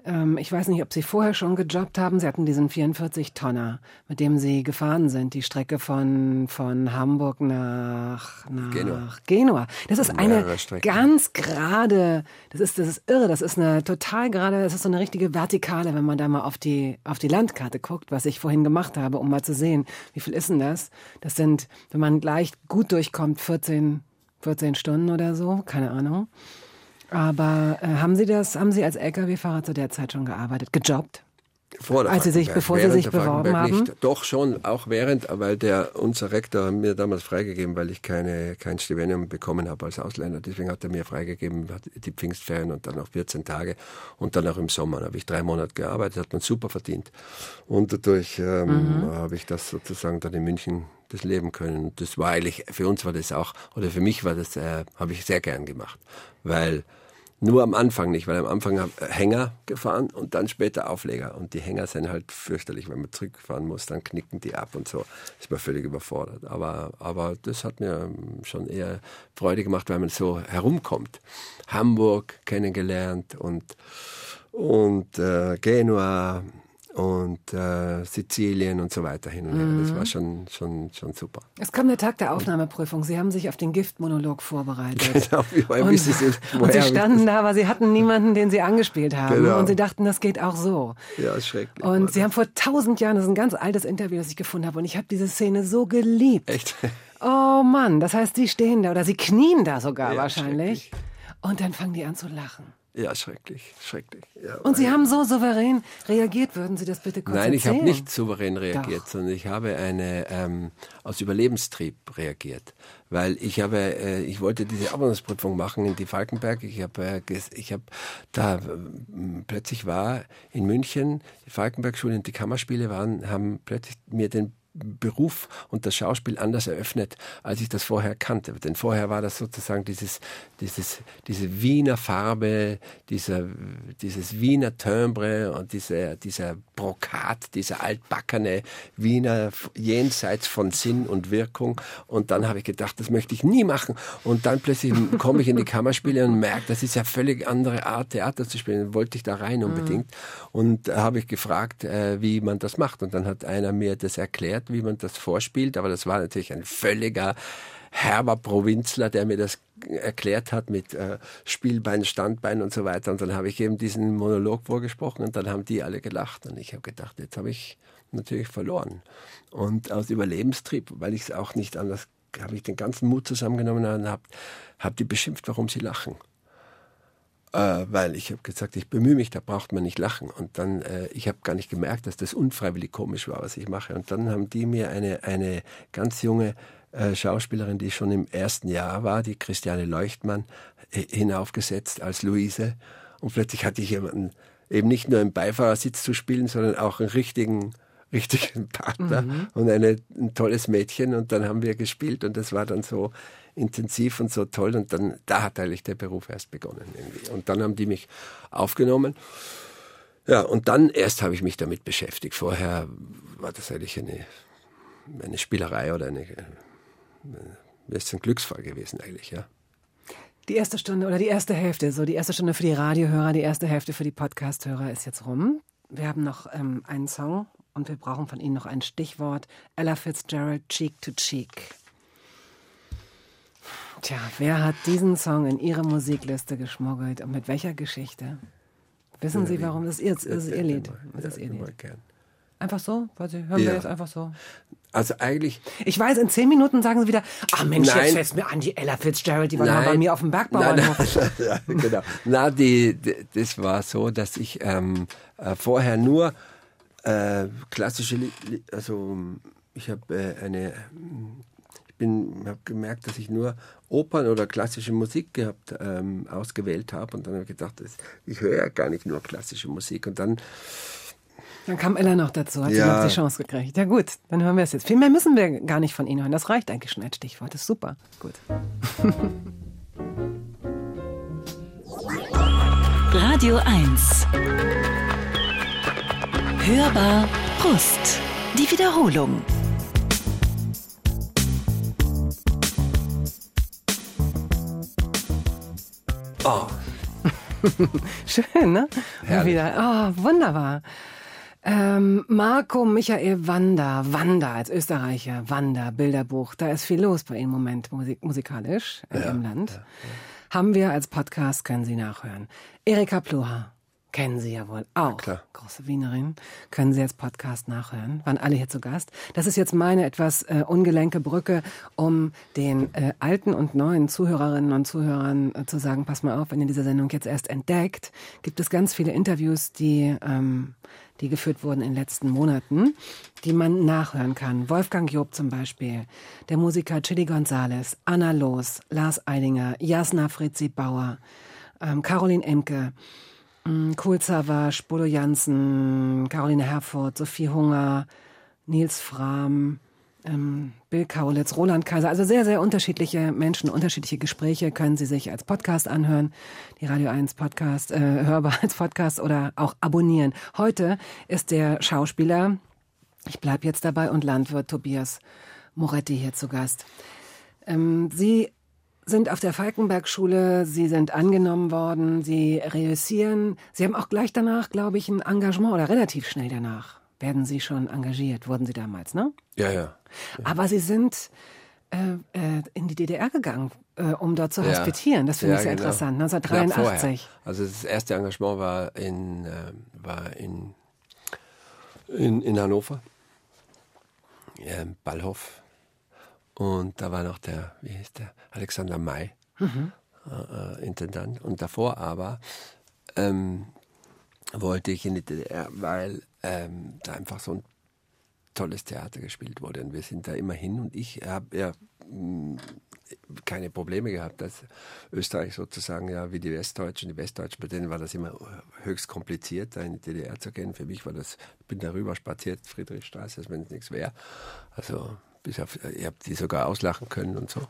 Ähm, ich weiß nicht, ob Sie vorher schon gejobbt haben. Sie hatten diesen 44-Tonner, mit dem Sie gefahren sind, die Strecke von, von Hamburg nach, nach Genua. Genua. Das ist eine ganz gerade, das ist, das ist irre, das ist eine total gerade, das ist so eine richtige Vertikale, wenn man da mal auf die, auf die Landkarte guckt, was ich vorhin gemacht habe, um mal zu sehen, wie viel ist denn das? Das sind, wenn man gleich gut durchkommt, 14, 14 Stunden oder so, keine Ahnung. Aber äh, haben Sie das, haben Sie als Lkw-Fahrer zu der Zeit schon gearbeitet, gejobbt? Vor der als Sie sich, bevor Sie sich beworben haben? Nicht. Doch schon, auch während, weil der, unser Rektor hat mir damals freigegeben, weil ich keine, kein Stipendium bekommen habe als Ausländer. Deswegen hat er mir freigegeben, die Pfingstferien und dann noch 14 Tage und dann auch im Sommer. Da habe ich drei Monate gearbeitet, hat man super verdient. Und dadurch ähm, mhm. habe ich das sozusagen dann in München das leben können. Das war eigentlich, für uns war das auch, oder für mich war das, äh, habe ich sehr gern gemacht, weil nur am Anfang nicht, weil am Anfang Hänger gefahren und dann später Aufleger. Und die Hänger sind halt fürchterlich, wenn man zurückfahren muss, dann knicken die ab und so. Ist man völlig überfordert. Aber, aber das hat mir schon eher Freude gemacht, weil man so herumkommt. Hamburg kennengelernt und, und äh, Genua, und äh, Sizilien und so weiter hin und her. Mhm. Das war schon, schon, schon super. Es kam der Tag der Aufnahmeprüfung. Sie haben sich auf den Giftmonolog vorbereitet. Genau, wie, und, und Sie standen da, aber Sie hatten niemanden, den Sie angespielt haben. Genau. Und Sie dachten, das geht auch so. Ja, schrecklich. Und Sie haben vor tausend Jahren, das ist ein ganz altes Interview, das ich gefunden habe, und ich habe diese Szene so geliebt. Echt? Oh Mann, das heißt, Sie stehen da oder Sie knien da sogar ja, wahrscheinlich. Und dann fangen die an zu lachen. Ja, schrecklich, schrecklich. Ja, Und Sie haben so souverän reagiert. Würden Sie das bitte kurz Nein, ich erzählen? habe nicht souverän reagiert, Doch. sondern ich habe eine ähm, aus Überlebenstrieb reagiert, weil ich habe, äh, ich wollte diese Abonnentsprüfung machen in die Falkenberg. Ich habe, äh, ich habe da ähm, plötzlich war in München die Falkenberg-Schule und die Kammerspiele waren, haben plötzlich mir den Beruf und das Schauspiel anders eröffnet, als ich das vorher kannte. Denn vorher war das sozusagen dieses, dieses, diese Wiener Farbe, dieser, dieses Wiener Timbre und dieser, dieser Brokat, dieser altbackene Wiener jenseits von Sinn und Wirkung. Und dann habe ich gedacht, das möchte ich nie machen. Und dann plötzlich komme ich in die Kammerspiele und merke, das ist ja völlig andere Art, Theater zu spielen. Wollte ich da rein unbedingt. Und da habe ich gefragt, äh, wie man das macht. Und dann hat einer mir das erklärt, wie man das vorspielt. Aber das war natürlich ein völliger herber Provinzler, der mir das erklärt hat mit äh, Spielbein, Standbein und so weiter. Und dann habe ich eben diesen Monolog vorgesprochen und dann haben die alle gelacht. Und ich habe gedacht, jetzt habe ich natürlich verloren. Und aus Überlebenstrieb, weil ich es auch nicht anders, habe ich den ganzen Mut zusammengenommen und habe hab die beschimpft, warum sie lachen. Äh, weil ich habe gesagt, ich bemühe mich, da braucht man nicht lachen. Und dann, äh, ich habe gar nicht gemerkt, dass das unfreiwillig komisch war, was ich mache. Und dann haben die mir eine, eine ganz junge äh, Schauspielerin, die schon im ersten Jahr war, die Christiane Leuchtmann, hinaufgesetzt als Luise. Und plötzlich hatte ich jemanden, eben nicht nur im Beifahrersitz zu spielen, sondern auch einen richtigen richtigen Partner und eine, ein tolles Mädchen und dann haben wir gespielt und das war dann so intensiv und so toll und dann da hat eigentlich der Beruf erst begonnen irgendwie und dann haben die mich aufgenommen ja und dann erst habe ich mich damit beschäftigt vorher war das eigentlich eine eine Spielerei oder eine das ist ein Glücksfall gewesen eigentlich ja Die erste Stunde oder die erste Hälfte, so die erste Stunde für die Radiohörer, die erste Hälfte für die Podcast-Hörer ist jetzt rum. Wir haben noch ähm, einen Song und wir brauchen von Ihnen noch ein Stichwort. Ella Fitzgerald, Cheek to Cheek. Tja, wer hat diesen Song in Ihre Musikliste geschmuggelt und mit welcher Geschichte? Wissen Sie, warum? Das ist Ihr, das ist ihr Lied. Das ist Ihr Lied. Einfach so? Weil Sie hören wir Ja. jetzt einfach so. also eigentlich Ich weiß, in zehn Minuten sagen Sie wieder, ah Mensch, Nein. jetzt fällt mir an, die Ella Fitzgerald, die war mal Nein. bei mir auf dem Nein, Bergbauernhof. nein, ja, genau. Na, die, die, das war so, dass ich ähm, äh, vorher nur äh, klassische, also ich habe äh, eine, bin, habe gemerkt, dass ich nur Opern oder klassische Musik gehabt, ähm, ausgewählt habe und dann habe ich gedacht, das, ich höre ja gar nicht nur klassische Musik und dann Dann kam Ella noch dazu, hat sie Ja. noch die Chance gekriegt. Ja gut, dann hören wir es jetzt. Viel mehr müssen wir gar nicht von Ihnen hören. Das reicht eigentlich schon als Stichwort. Das ist super. Gut. Radio 1. Hörbar Brust. Die Wiederholung. Schön, ne? Herrlich. Wieder. Oh, wunderbar. Ähm, Marco Michael Wander, Wander als Österreicher, Wander, Bilderbuch. Da ist viel los bei Ihnen im Moment musik musikalisch äh, im Land. Haben wir als Podcast, können Sie nachhören. Erika Pluha, kennen Sie ja wohl auch. klar. Große Wienerin, können Sie als Podcast nachhören. Waren alle hier zu Gast. Das ist jetzt meine etwas äh, ungelenke Brücke, um den äh, alten und neuen Zuhörerinnen und Zuhörern äh, zu sagen, pass mal auf, wenn ihr diese Sendung jetzt erst entdeckt, gibt es ganz viele Interviews, die, ähm, die geführt wurden in den letzten Monaten, die man nachhören kann. Wolfgang Job zum Beispiel, der Musiker Chili Gonzales, Anna Loos, Lars Eidinger, Jasna Fritzi Bauer, ähm, Caroline Emke, Mm, Kohl Savas, Bodo Jansen, Caroline Herfurth, Sophie Hunger, Nils Frahm, ähm, Bill Kaulitz, Roland Kaiser. Also sehr, sehr unterschiedliche Menschen, unterschiedliche Gespräche können Sie sich als Podcast anhören. Die Radio 1 Podcast, äh, hörbar als Podcast oder auch abonnieren. Heute ist der Schauspieler, ich bleib jetzt dabei, und Landwirt Tobias Moretti hier zu Gast. Ähm, Sie sind auf der Falkenberg-Schule, Sie sind angenommen worden, Sie reüssieren. Sie haben auch gleich danach, glaube ich, ein Engagement oder relativ schnell danach werden Sie schon engagiert, wurden Sie damals, ne? ja, ja. Aber Sie sind äh, äh, in die DDR gegangen, äh, um dort zu Ja. hospitieren. Das finde Ja, ich sehr genau. interessant. Knapp 1983. vorher. Also das erste Engagement war in, äh, war in, in, in Hannover, ja, im Ballhof. Und da war noch der, wie hieß der, Alexander May, äh, äh, Intendant. Und davor aber ähm, wollte ich in die DDR, weil ähm, da einfach so ein tolles Theater gespielt wurde. Und wir sind da immer hin und ich habe ja mh, keine Probleme gehabt, dass Österreich sozusagen ja wie die Westdeutschen, die Westdeutschen, bei denen war das immer höchst kompliziert, da in die DDR zu gehen. Für mich war das, ich bin darüber spaziert, Friedrichstraße, als wenn es nichts wäre. Also bis auf, ich habe die sogar auslachen können und so.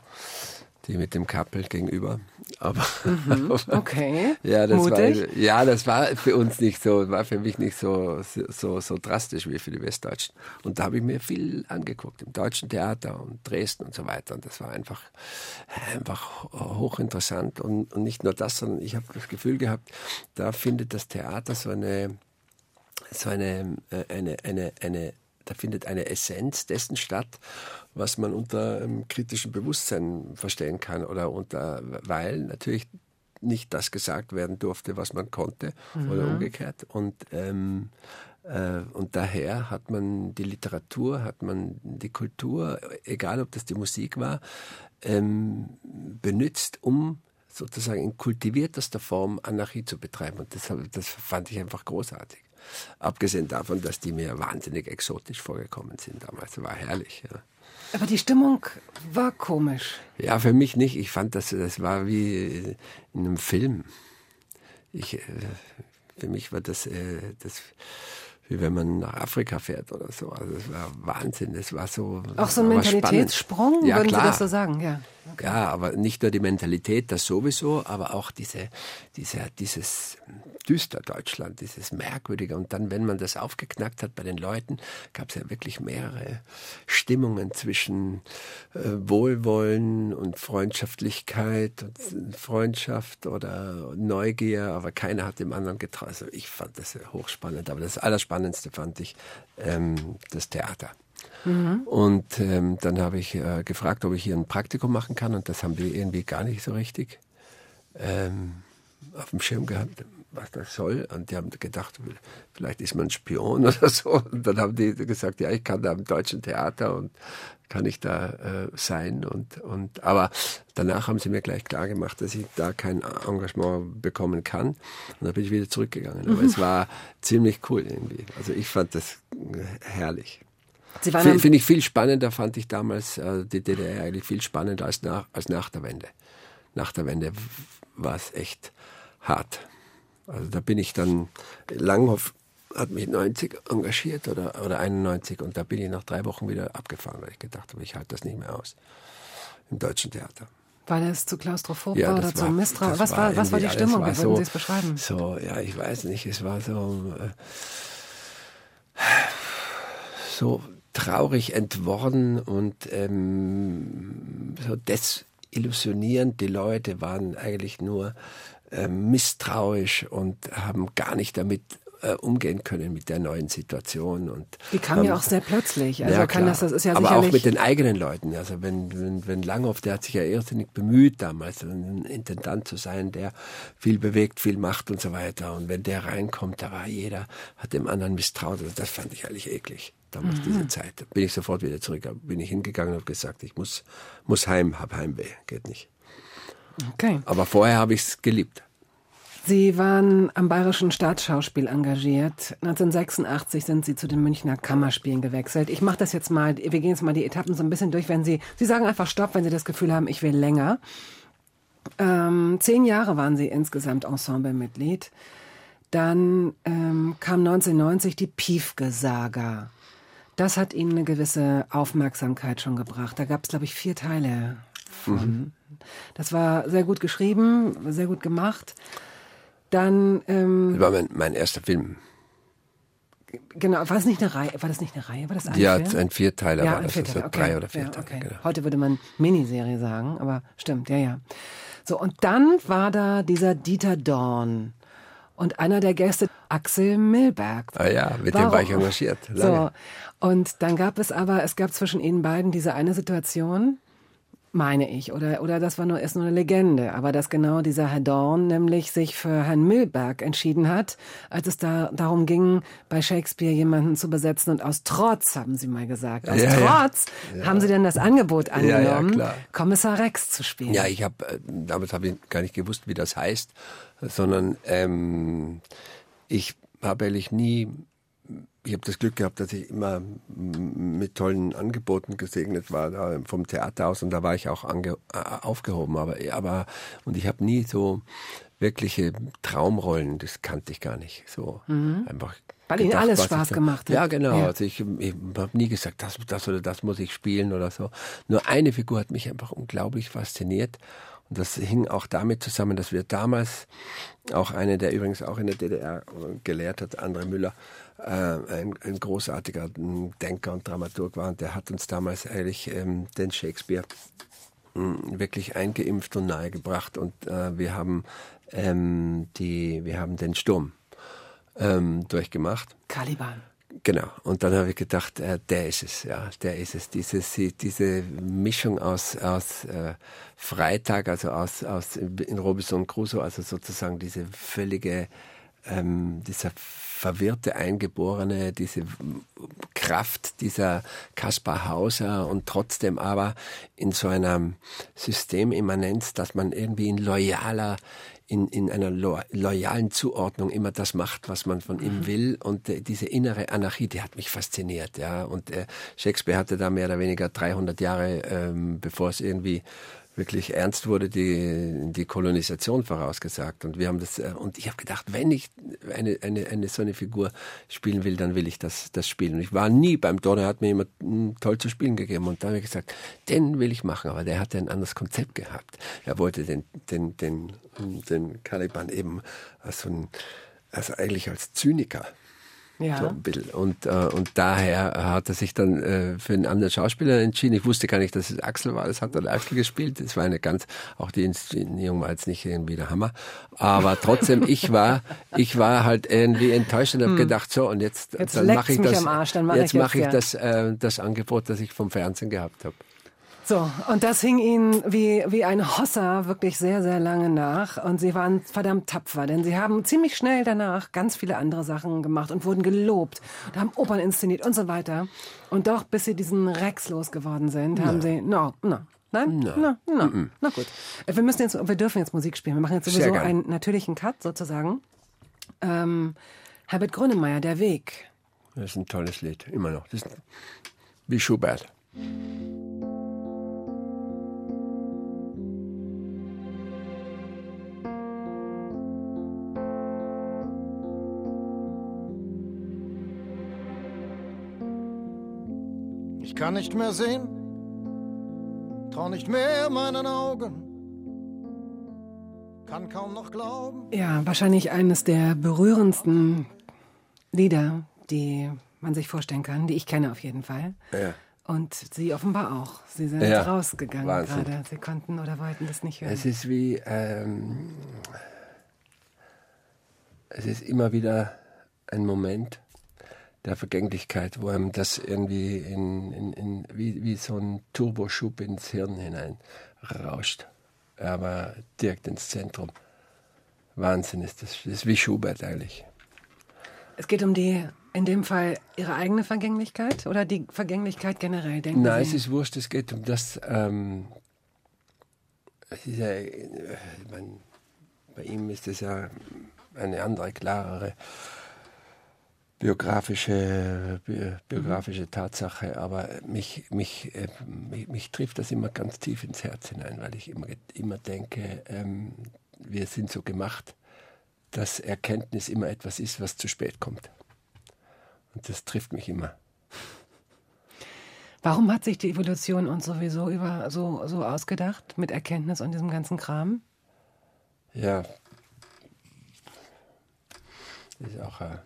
Die mit dem Kappel gegenüber. Aber Okay. ja, das Mutig. war ja, das war für uns nicht so, war für mich nicht so so so drastisch wie für die Westdeutschen. Und da habe ich mir viel angeguckt im deutschen Theater und Dresden und so weiter. Und das war einfach einfach hochinteressant und, und nicht nur das, sondern ich habe das Gefühl gehabt, da findet das Theater so eine so eine, äh, eine, eine, eine, da findet eine Essenz dessen statt, was man unter ähm, kritischem Bewusstsein verstehen kann oder unter, weil natürlich nicht das gesagt werden durfte, was man konnte oder umgekehrt. Und, ähm, äh, und daher hat man die Literatur, hat man die Kultur, egal ob das die Musik war, ähm, benutzt, um sozusagen in kultiviertester Form Anarchie zu betreiben. Und das, das fand ich einfach großartig. Abgesehen davon, dass die mir wahnsinnig exotisch vorgekommen sind damals. War herrlich. Ja. Aber die Stimmung war komisch. Ja, für mich nicht. Ich fand, das, das war wie in einem Film. Ich, äh, für mich war das, äh, das wie wenn man nach Afrika fährt oder so. Also es war Wahnsinn. Es war so. Auch so ein Mentalitätssprung, ja, würden klar. Sie das so sagen? Ja. Ja, aber nicht nur die Mentalität, das sowieso, aber auch diese, diese, dieses düster Deutschland, dieses merkwürdige. Und dann, wenn man das aufgeknackt hat bei den Leuten, gab es ja wirklich mehrere Stimmungen zwischen äh, Wohlwollen und Freundschaftlichkeit und Freundschaft oder Neugier, aber keiner hat dem anderen getraut. Also ich fand das hochspannend, aber das Allerspannendste fand ich ähm, das Theater. Und ähm, dann habe ich äh, gefragt, ob ich hier ein Praktikum machen kann und das haben die irgendwie gar nicht so richtig ähm, auf dem Schirm gehabt, was das soll. Und die haben gedacht, vielleicht ist man Spion oder so. Und dann haben die gesagt, ja, ich kann da im deutschen Theater und kann ich da äh, sein. Und, und, aber danach haben sie mir gleich klar gemacht, dass ich da kein Engagement bekommen kann. Und dann bin ich wieder zurückgegangen. Aber es war ziemlich cool irgendwie. Also ich fand das äh, herrlich. Finde ich viel spannender, fand ich damals äh, die DDR eigentlich viel spannender als nach, als nach der Wende. Nach der Wende war es echt hart. Also da bin ich dann, Langhoff hat mich 90 engagiert oder, oder 91 und da bin ich nach drei Wochen wieder abgefahren, weil ich gedacht habe, ich halte das nicht mehr aus. Im deutschen Theater. Weil es zu klaustrophob war oder zu misstrauisch? Was war, was war die Stimmung? alles Wie würden so- Sie es beschreiben? So, ja, ich weiß nicht, es war so, äh, so traurig entworren und ähm, so desillusionierend. Die Leute waren eigentlich nur ähm, misstrauisch und haben gar nicht damit äh, umgehen können mit der neuen Situation. Und Die kam ja haben- auch sehr plötzlich. Also ja, kann das, das ist ja Aber auch mit den eigenen Leuten. Also wenn, wenn, wenn Langhoff, der hat sich ja irrsinnig bemüht damals, ein Intendant zu sein, der viel bewegt, viel macht und so weiter. Und wenn der reinkommt, da war jeder, hat dem anderen misstraut. Also das fand ich eigentlich eklig. Damals Mhm. diese Zeit. Da bin ich sofort wieder zurück. Bin ich hingegangen und habe gesagt, ich muss, muss heim, hab Heimweh. Geht nicht. okay. Aber vorher habe ich es geliebt. Sie waren am Bayerischen Staatsschauspiel engagiert. 1986 sind Sie zu den Münchner Kammerspielen gewechselt. Ich mache das jetzt mal, wir gehen jetzt mal die Etappen so ein bisschen durch, wenn Sie, Sie sagen einfach Stopp, wenn Sie das Gefühl haben, ich will länger. Ähm, zehn Jahre waren Sie insgesamt Ensemblemitglied. Dann ähm, kam 1990 die Piefke-Saga. Das hat Ihnen eine gewisse Aufmerksamkeit schon gebracht. Da gab es, glaube ich, vier Teile von. Das war sehr gut geschrieben, sehr gut gemacht. Dann, ähm, Das war mein, mein erster Film. genau, war das nicht eine Reihe? War das nicht eine Reihe? War das ein Ja, Film? ein Vierteiler ja, war ein das. Vierteiler, okay. drei oder vier ja, okay. Genau. Heute würde man Miniserie sagen, aber stimmt, ja, ja. So, und dann war da dieser Dieter Dorn. Und einer der Gäste, Axel Milberg. Ah ja, mit dem Warum? war ich engagiert. So, Lange. Und dann gab es aber, es gab zwischen ihnen beiden diese eine Situation, meine ich. Oder, oder das war nur, ist nur eine Legende. Aber dass genau dieser Herr Dorn nämlich sich für Herrn Milberg entschieden hat, als es da darum ging, bei Shakespeare jemanden zu besetzen. Und aus Trotz, haben Sie mal gesagt, aus Ja, ja. Trotz haben Sie dann das Angebot Ja, ja, angenommen, klar. Kommissar Rex zu spielen. Ja, ich habe damals habe ich gar nicht gewusst, wie das heißt, sondern ähm, ich habe eigentlich nie, ich habe das Glück gehabt, dass ich immer mit tollen Angeboten gesegnet war da vom Theater aus und da war ich auch ange, aufgehoben, aber aber und ich habe nie so wirkliche Traumrollen, das kannte ich gar nicht, so einfach. Mhm. Weil Ihnen alles Spaß gemacht hat. Ja, genau. Ja. Also ich, ich habe nie gesagt, das, das oder das muss ich spielen oder so. Nur eine Figur hat mich einfach unglaublich fasziniert. Das hing auch damit zusammen, dass wir damals, auch eine, der übrigens auch in der DDR gelehrt hat, André Müller, äh, ein, ein großartiger Denker und Dramaturg war. Und der hat uns damals eigentlich ähm, den Shakespeare mh, wirklich eingeimpft und nahegebracht. Und äh, wir haben ähm, die, wir haben den Sturm ähm, durchgemacht. Caliban. Genau. Und dann habe ich gedacht, äh, der ist es, ja, der ist es. Diese, diese Mischung aus, aus äh, Freitag, also aus, aus in Robinson Crusoe, also sozusagen diese völlige, ähm, dieser verwirrte Eingeborene, diese Kraft dieser Kaspar Hauser und trotzdem aber in so einer Systemimmanenz, dass man irgendwie in loyaler in, in einer lo loyalen Zuordnung immer das macht, was man von ihm will. Und äh, diese innere Anarchie, die hat mich fasziniert. Ja. Und äh, Shakespeare hatte da mehr oder weniger 300 Jahre, ähm, bevor es irgendwie wirklich ernst wurde, die, die Kolonisation vorausgesagt. Und wir haben das, äh, und ich habe gedacht, wenn ich eine, eine, eine so eine Figur spielen will, dann will ich das, das spielen. Und ich war nie beim Don, er hat mir immer mm, toll zu spielen gegeben. Und da habe ich gesagt, den will ich machen. Aber der hatte ein anderes Konzept gehabt. Er wollte den, den, den, den Caliban eben als so ein, also eigentlich als Zyniker. Ja. So ein bisschen. Und, äh, und daher hat er sich dann äh, für einen anderen Schauspieler entschieden. Ich wusste gar nicht, dass es Axel war. Das hat dann Axel gespielt. Das war eine ganz, auch die Inszenierung war jetzt nicht irgendwie der Hammer. Aber trotzdem, ich war, ich war halt irgendwie enttäuscht und habe gedacht, so, und jetzt, Hm. Jetzt dann mache ich das, Arsch, mach jetzt ich mache ich jetzt, das, äh, das Angebot, das ich vom Fernsehen gehabt habe. So, und das hing ihnen wie, wie ein Hosser wirklich sehr, sehr lange nach. Und sie waren verdammt tapfer, denn sie haben ziemlich schnell danach ganz viele andere Sachen gemacht und wurden gelobt und haben Opern inszeniert und so weiter. Und doch, bis sie diesen Rex losgeworden sind, haben sie, no, no. Nein? No. No, no. Na gut. Wir müssen jetzt, wir dürfen jetzt Musik spielen. Wir machen jetzt sowieso einen natürlichen Cut sozusagen. Ähm, Herbert Grönemeyer, Der Weg. Das ist ein tolles Lied, immer noch. Das ist wie Schubert. Kann nicht mehr sehen, trau nicht mehr meinen Augen, kann kaum noch glauben. Ja, wahrscheinlich eines der berührendsten Lieder, die man sich vorstellen kann, die ich kenne auf jeden Fall. Ja. Und Sie offenbar auch. Sie sind Ja, rausgegangen Wahnsinn. gerade. Sie konnten oder wollten das nicht hören. Es ist wie, ähm, es ist immer wieder ein Moment der Vergänglichkeit, wo einem das irgendwie in, in, in, wie, wie so ein Turboschub ins Hirn hinein rauscht. Aber direkt ins Zentrum. Wahnsinn ist das. Das ist wie Schubert eigentlich. Es geht um die, in dem Fall, Ihre eigene Vergänglichkeit oder die Vergänglichkeit generell, denken Nein, es Sie? ist wurscht, es geht um das. Ähm, es ja, äh, mein, bei ihm ist es ja eine andere, klarere biografische, bi biografische Tatsache, aber mich, mich, äh, mich, mich trifft das immer ganz tief ins Herz hinein, weil ich immer, immer denke, ähm, wir sind so gemacht, dass Erkenntnis immer etwas ist, was zu spät kommt. Und das trifft mich immer. Warum hat sich die Evolution uns sowieso über so, so ausgedacht mit Erkenntnis und diesem ganzen Kram? Ja. Das ist auch eine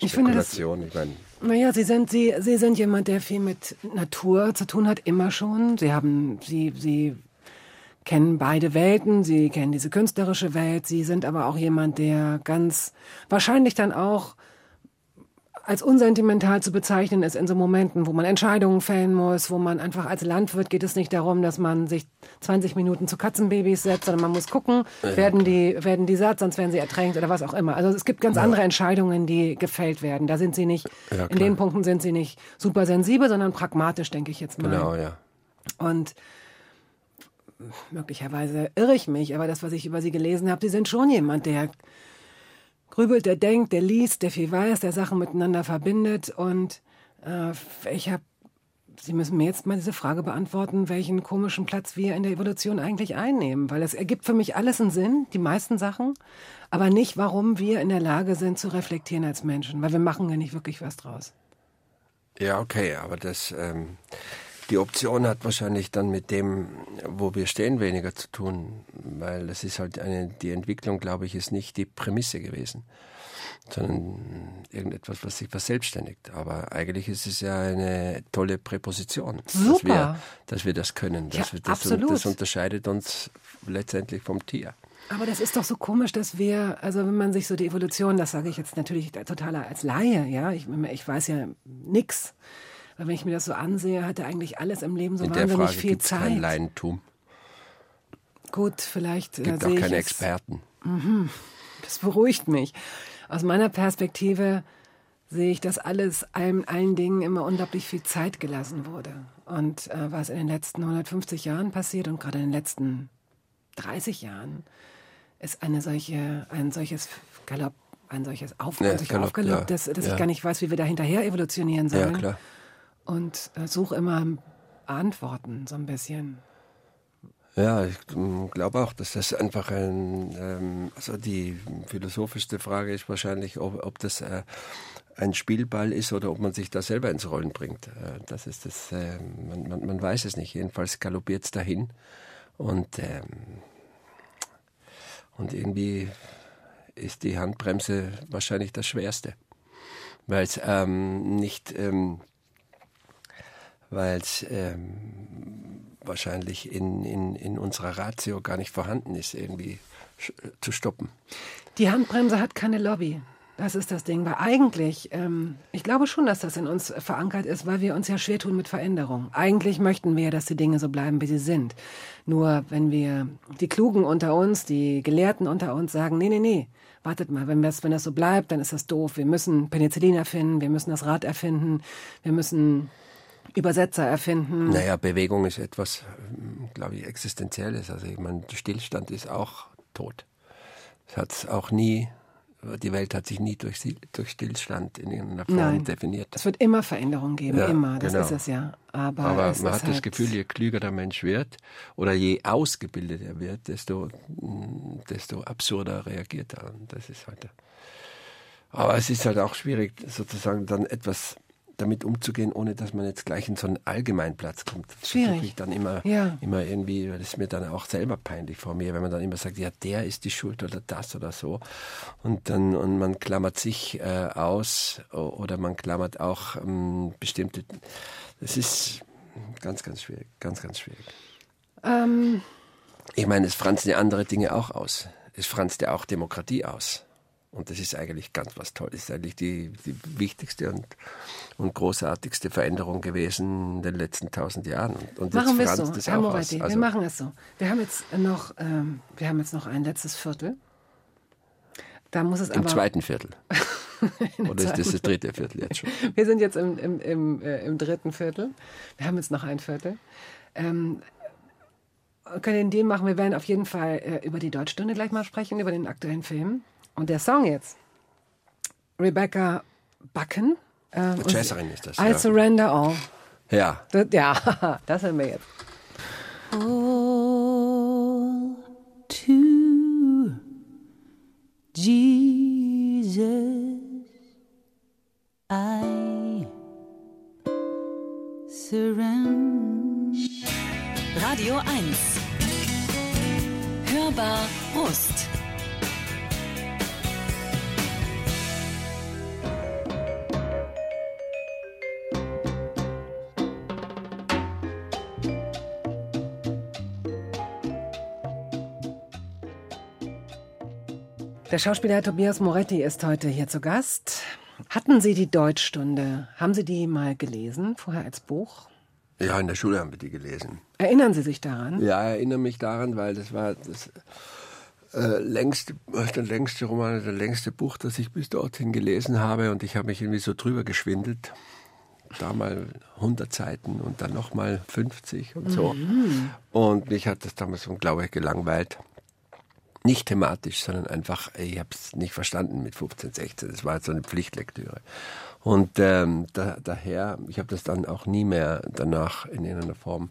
Ich finde das. Ich meine, Naja, Sie sind, Sie, Sie sind jemand, der viel mit Natur zu tun hat, immer schon. Sie haben, Sie, Sie kennen beide Welten, Sie kennen diese künstlerische Welt, Sie sind aber auch jemand, der ganz wahrscheinlich dann auch als unsentimental zu bezeichnen ist in so Momenten, wo man Entscheidungen fällen muss, wo man einfach als Landwirt geht es nicht darum, dass man sich 20 Minuten zu Katzenbabys setzt, sondern man muss gucken, werden die, werden die satt, sonst werden sie ertränkt oder was auch immer. Also es gibt ganz andere Entscheidungen, die gefällt werden. Da sind sie nicht, Ja, in den Punkten sind sie nicht super sensibel, sondern pragmatisch, denke ich jetzt mal. Genau, ja. Und möglicherweise irre ich mich, aber das, was ich über sie gelesen habe, sie sind schon jemand, der grübelt, der denkt, der liest, der viel weiß, der Sachen miteinander verbindet. Und äh, ich habe, Sie müssen mir jetzt mal diese Frage beantworten, welchen komischen Platz wir in der Evolution eigentlich einnehmen. Weil es ergibt für mich alles einen Sinn, die meisten Sachen, aber nicht, warum wir in der Lage sind zu reflektieren als Menschen. Weil wir machen ja nicht wirklich was draus. Ja, okay, aber das, ähm, die Option hat wahrscheinlich dann mit dem, wo wir stehen, weniger zu tun, weil das ist halt eine, die Entwicklung, glaube ich, ist nicht die Prämisse gewesen, sondern irgendetwas, was sich verselbstständigt. Aber eigentlich ist es ja eine tolle Präposition, dass Super. wir, dass wir das können. Ja, Dass wir das, absolut. das unterscheidet uns letztendlich vom Tier. Aber das ist doch so komisch, dass wir, also wenn man sich so die Evolution, das sage ich jetzt natürlich total als Laie, ja, ich, ich weiß ja nix. Aber wenn ich mir das so ansehe, hatte eigentlich alles im Leben so In der wahnsinnig Frage viel gibt es kein Zeit. Laientum. Gut, vielleicht äh, gibt auch keine es- Experten. Das beruhigt mich. Aus meiner Perspektive sehe ich, dass alles allen, allen Dingen immer unglaublich viel Zeit gelassen wurde. Und äh, was in den letzten 150 Jahren passiert und gerade in den letzten 30 Jahren, ist eine solche, ein solches Galopp, ein solches Auf, Ja, ein solcher Galopp, Aufgalopp, ja. dass, dass Ja. ich gar nicht weiß, wie wir da hinterher evolutionieren Ja, sollen. klar. Und äh, suche immer Antworten, so ein bisschen. Ja, ich glaube auch, dass das einfach ein, ähm, also die philosophischste Frage ist wahrscheinlich, ob, ob das äh, ein Spielball ist oder ob man sich da selber ins Rollen bringt. Äh, das ist das, äh, man, man, man weiß es nicht. Jedenfalls galoppiert es dahin und, ähm, und irgendwie ist die Handbremse wahrscheinlich das Schwerste, weil es ähm, nicht, ähm, weil es ähm, wahrscheinlich in, in, in unserer Ratio gar nicht vorhanden ist, irgendwie sch- zu stoppen. Die Handbremse hat keine Lobby. Das ist das Ding. Weil eigentlich, ähm, ich glaube schon, dass das in uns verankert ist, weil wir uns ja schwer tun mit Veränderung. Eigentlich möchten wir ja, dass die Dinge so bleiben, wie sie sind. Nur wenn wir, die Klugen unter uns, die Gelehrten unter uns sagen, nee, nee, nee, wartet mal, wenn das, wenn das so bleibt, dann ist das doof. Wir müssen Penicillin erfinden, wir müssen das Rad erfinden, wir müssen Übersetzer erfinden. Naja, Bewegung ist etwas, glaube ich, Existenzielles. Also ich meine, Stillstand ist auch tot. Es hat auch nie, die Welt hat sich nie durch, durch Stillstand in irgendeiner Form Nein. definiert. Es wird immer Veränderung geben, Ja, immer. Das genau. ist es ja. Aber, Aber es man hat das halt- Gefühl, je klüger der Mensch wird oder je ausgebildeter er wird, desto, mm, desto absurder reagiert er. Und das ist halt. Aber es ist halt auch schwierig, sozusagen dann etwas damit umzugehen, ohne dass man jetzt gleich in so einen Allgemeinplatz kommt. Das Schwierig. ich dann immer, Ja. immer irgendwie, das ist mir dann auch selber peinlich vor mir, wenn man dann immer sagt, ja, der ist die Schuld oder das oder so. Und dann, und man klammert sich äh, aus oder man klammert auch ähm, bestimmte, das ist ganz, ganz schwierig, ganz, ganz schwierig. Ähm, Ich meine, es franzt ja andere Dinge auch aus. Es franzt ja auch Demokratie aus. Und das ist eigentlich ganz was Tolles. Das ist eigentlich die, die wichtigste und, und großartigste Veränderung gewesen in den letzten tausend Jahren. Und, und machen wir es so, es Herr auch Moretti. aus. Also, wir machen es so. Wir haben jetzt noch, ähm, wir haben jetzt noch ein letztes Viertel. Da muss es Im aber. zweiten Viertel. Oder ist das das dritte Viertel jetzt schon? Wir sind jetzt im, im, im, äh, im dritten Viertel. Wir haben jetzt noch ein Viertel. Ähm, können den machen. Wir werden auf jeden Fall äh, über die Deutschstunde gleich mal sprechen, über den aktuellen Film. Und der Song jetzt. Rebecca Bucken. Ähm, Jazzerin ist das, I ja. surrender all. Ja, Das, ja, das hören wir jetzt. all Der Schauspieler Tobias Moretti ist heute hier zu Gast. Hatten Sie die Deutschstunde? Haben Sie die mal gelesen, vorher als Buch? Ja, in der Schule haben wir die gelesen. Erinnern Sie sich daran? Ja, ich erinnere mich daran, weil das war das äh, längste, der längste Roman, der längste Buch, das ich bis dorthin gelesen habe und ich habe mich irgendwie so drüber geschwindelt. Da mal 100 Seiten und dann nochmal 50 und so. Und mich hat das damals unglaublich gelangweilt. Nicht thematisch, sondern einfach, ich habe es nicht verstanden mit 15, 16. Das war halt so eine Pflichtlektüre. Und ähm, da, daher, ich habe das dann auch nie mehr danach in irgendeiner Form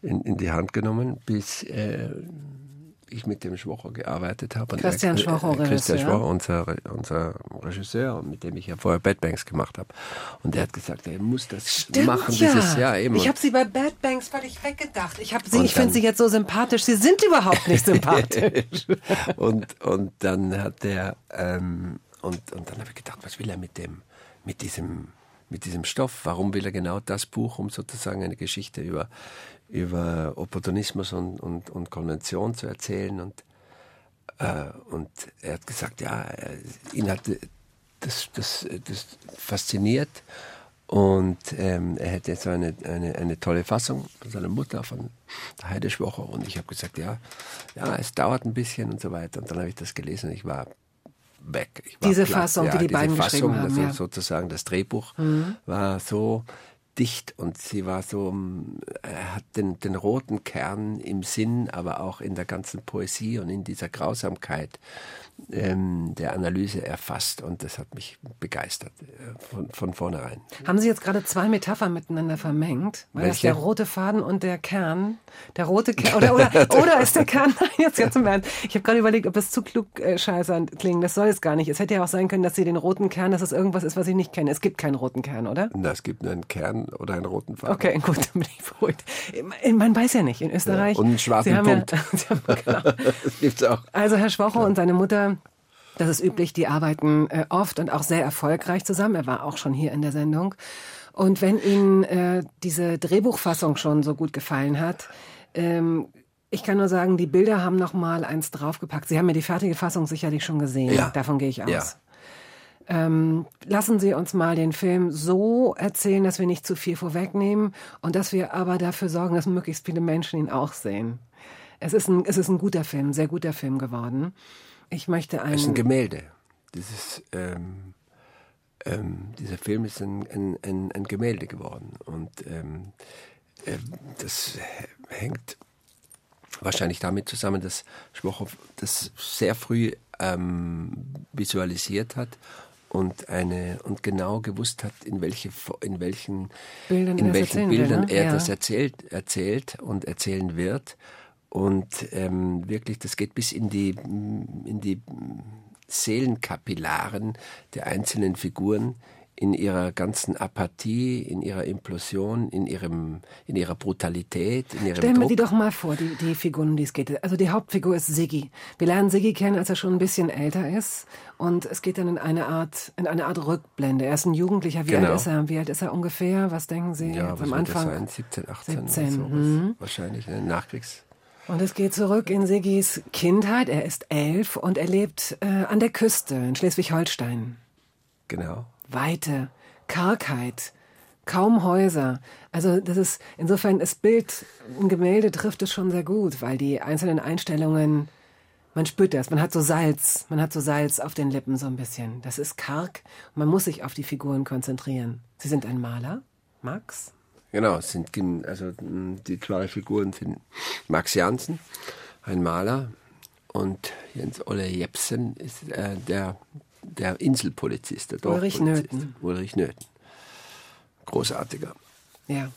in, in die Hand genommen, bis äh, ich mit dem Schwocher gearbeitet habe. Christian er- Schwocher, äh, Christian Regisseur. Schwocher, unser, unser Regisseur, mit dem ich ja vorher Bad Banks gemacht habe. Und der hat gesagt, er muss das machen, dieses Jahr eben. Ich habe Sie bei Bad Banks völlig weggedacht. Ich, hab Sie, Und ich finde Sie jetzt so sympathisch. Sie sind überhaupt nicht sympathisch. und, und dann hat der ähm, und, und dann habe ich gedacht, was will er mit dem, mit diesem, mit diesem Stoff? Warum will er genau das Buch, um sozusagen eine Geschichte über, über Opportunismus und, und, und Konvention zu erzählen? Und, äh, und er hat gesagt, ja, er, ihn hat das, das, das fasziniert. Und ähm, er hätte so eine, eine, eine tolle Fassung von seiner Mutter, von der Heideschwocher. Und ich habe gesagt, ja, ja, es dauert ein bisschen und so weiter. Und dann habe ich das gelesen und ich war weg. Ich war Diese platt. Fassung, die die diese beiden geschrieben haben, also ja. Mhm. sozusagen das Drehbuch war so dicht und sie war so, er hat den, den roten Kern im Sinn, aber auch in der ganzen Poesie und in dieser Grausamkeit ähm, der Analyse erfasst und das hat mich begeistert äh, von, von vornherein. Haben Sie jetzt gerade zwei Metaphern miteinander vermengt? Weil das Welche? der rote Faden und der Kern, der rote Kern, oder, oder, oder ist der Kern, nein, jetzt ganz im Ernst. Ich habe gerade überlegt, ob das zu klug äh, scheißernd klingt. Das soll es gar nicht. Es hätte ja auch sein können, dass Sie den roten Kern, dass es irgendwas ist, was ich nicht kenne. Es gibt keinen roten Kern, oder? Na, es gibt nur einen Kern oder einen roten Faden. Okay, gut, dann bin ich beruhigt. Man weiß ja nicht, in Österreich. und einen schwarzen Sie Punkt. Ja, Sie haben, genau. Das gibt's auch. Also Herr Schwocher und seine Mutter, das ist üblich, die arbeiten äh, oft und auch sehr erfolgreich zusammen. Er war auch schon hier in der Sendung. Und wenn Ihnen äh, diese Drehbuchfassung schon so gut gefallen hat, ähm, ich kann nur sagen, die Bilder haben noch mal eins draufgepackt. Sie haben mir die fertige Fassung sicherlich schon gesehen. Ja. Davon gehe ich aus. Ja. Ähm, lassen Sie uns mal den Film so erzählen, dass wir nicht zu viel vorwegnehmen und dass wir aber dafür sorgen, dass möglichst viele Menschen ihn auch sehen. Es ist ein, es ist ein guter Film, ein sehr guter Film geworden. Ich möchte Es ist ein. Gemälde. Dieses, ähm, ähm, dieser Film ist ein, ein, ein, ein Gemälde geworden. Und ähm, ähm, das hängt wahrscheinlich damit zusammen, dass Schwochow das sehr früh ähm, visualisiert hat und eine und genau gewusst hat, in welche in welchen Bildern er in das welchen erzählen will, Bildern ne? er Ja. das erzählt erzählt und erzählen wird und ähm, wirklich das geht bis in die in die Seelenkapillaren der einzelnen Figuren in ihrer ganzen Apathie, in ihrer Implosion, in ihrem in ihrer Brutalität, in ihrem Stellen wir Druck. die doch mal vor, die, die Figuren, um die es geht. Also die Hauptfigur ist Siggi. Wir lernen Siggi kennen, als er schon ein bisschen älter ist. Und es geht dann in eine Art, in eine Art Rückblende. Er ist ein Jugendlicher. Wie Genau. alt ist er? Wie alt ist er ungefähr? Was denken Sie ja, was am wird das Anfang? sein? 17, 18 17, oder mhm. Wahrscheinlich, ne? Nachkriegs. Und es geht zurück in Siggis Kindheit. Er ist elf und er lebt äh, an der Küste in Schleswig-Holstein. Genau. Weite, Kargheit, kaum Häuser. Also das ist insofern das Bild, ein Gemälde trifft es schon sehr gut, weil die einzelnen Einstellungen, man spürt das, man hat so Salz, man hat so Salz auf den Lippen so ein bisschen. Das ist karg man muss sich auf die Figuren konzentrieren. Sie sind ein Maler, Max? Genau, sind also die zwei Figuren sind Max Jansen, ein Maler, und Jens Olle Jepsen ist äh, der, der Inselpolizist, der Ulrich. Nöthen. Ulrich Nöthen. Großartiger Ja.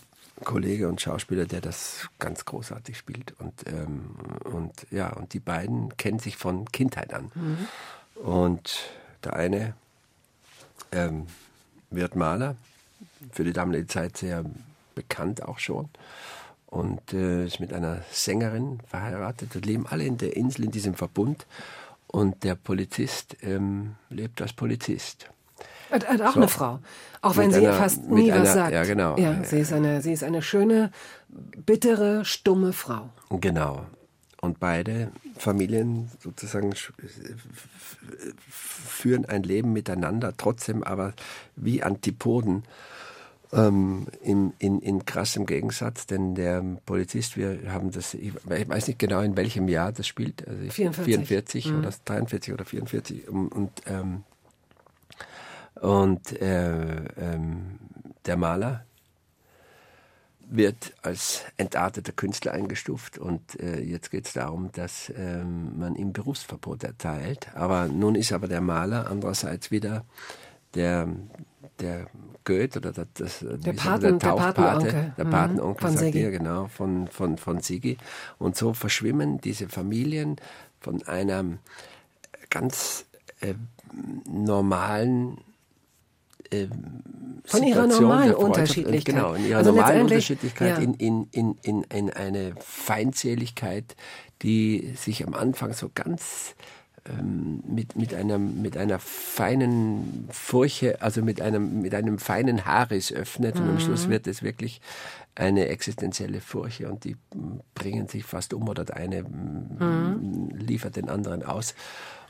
Kollege und Schauspieler, der das ganz großartig spielt. Und, ähm, und ja, und die beiden kennen sich von Kindheit an. Und der eine ähm, wird Maler, für die damalige Zeit sehr bekannt auch schon. Und äh, ist mit einer Sängerin verheiratet und leben alle in der Insel, in diesem Verbund. Und der Polizist ähm, lebt als Polizist. Hat, hat auch So. eine Frau. Auch wenn Mit sie einer- fast nie was einer- sagt. ja, genau. Ja, sie ist eine, sie ist eine schöne, bittere, stumme Frau. Genau. Und beide Familien sozusagen führen ein Leben miteinander, trotzdem aber wie Antipoden ähm, in, in, in krassem Gegensatz, denn der Polizist, wir haben das, ich weiß nicht genau in welchem Jahr das spielt, also ich, 44. 44 oder 43 oder 44 und, und, ähm, und äh, ähm, der Maler wird als entarteter Künstler eingestuft und äh, jetzt geht es darum, dass ähm, man ihm Berufsverbot erteilt. Aber nun ist aber der Maler andererseits wieder der, der Goethe oder das, das, Der Paten- der der Taufpate, Patenonkel. der Mhm, Patenonkel, von sagt Sigi. ihr, genau, von, von, von Sigi. Und so verschwimmen diese Familien von einer ganz äh, normalen äh, Von ihrer normalen der Unterschiedlichkeit. Genau, in ihrer Also normalen Unterschiedlichkeit ja. in, in, in, in, in eine Feindseligkeit, die sich am Anfang so ganz ähm, mit, mit, einer, mit einer feinen Furche, also mit einem, mit einem feinen Haares öffnet und am Mhm. Schluss wird es wirklich eine existenzielle Furche und die mm, bringen sich fast um oder der eine mm, Mhm. liefert den anderen aus.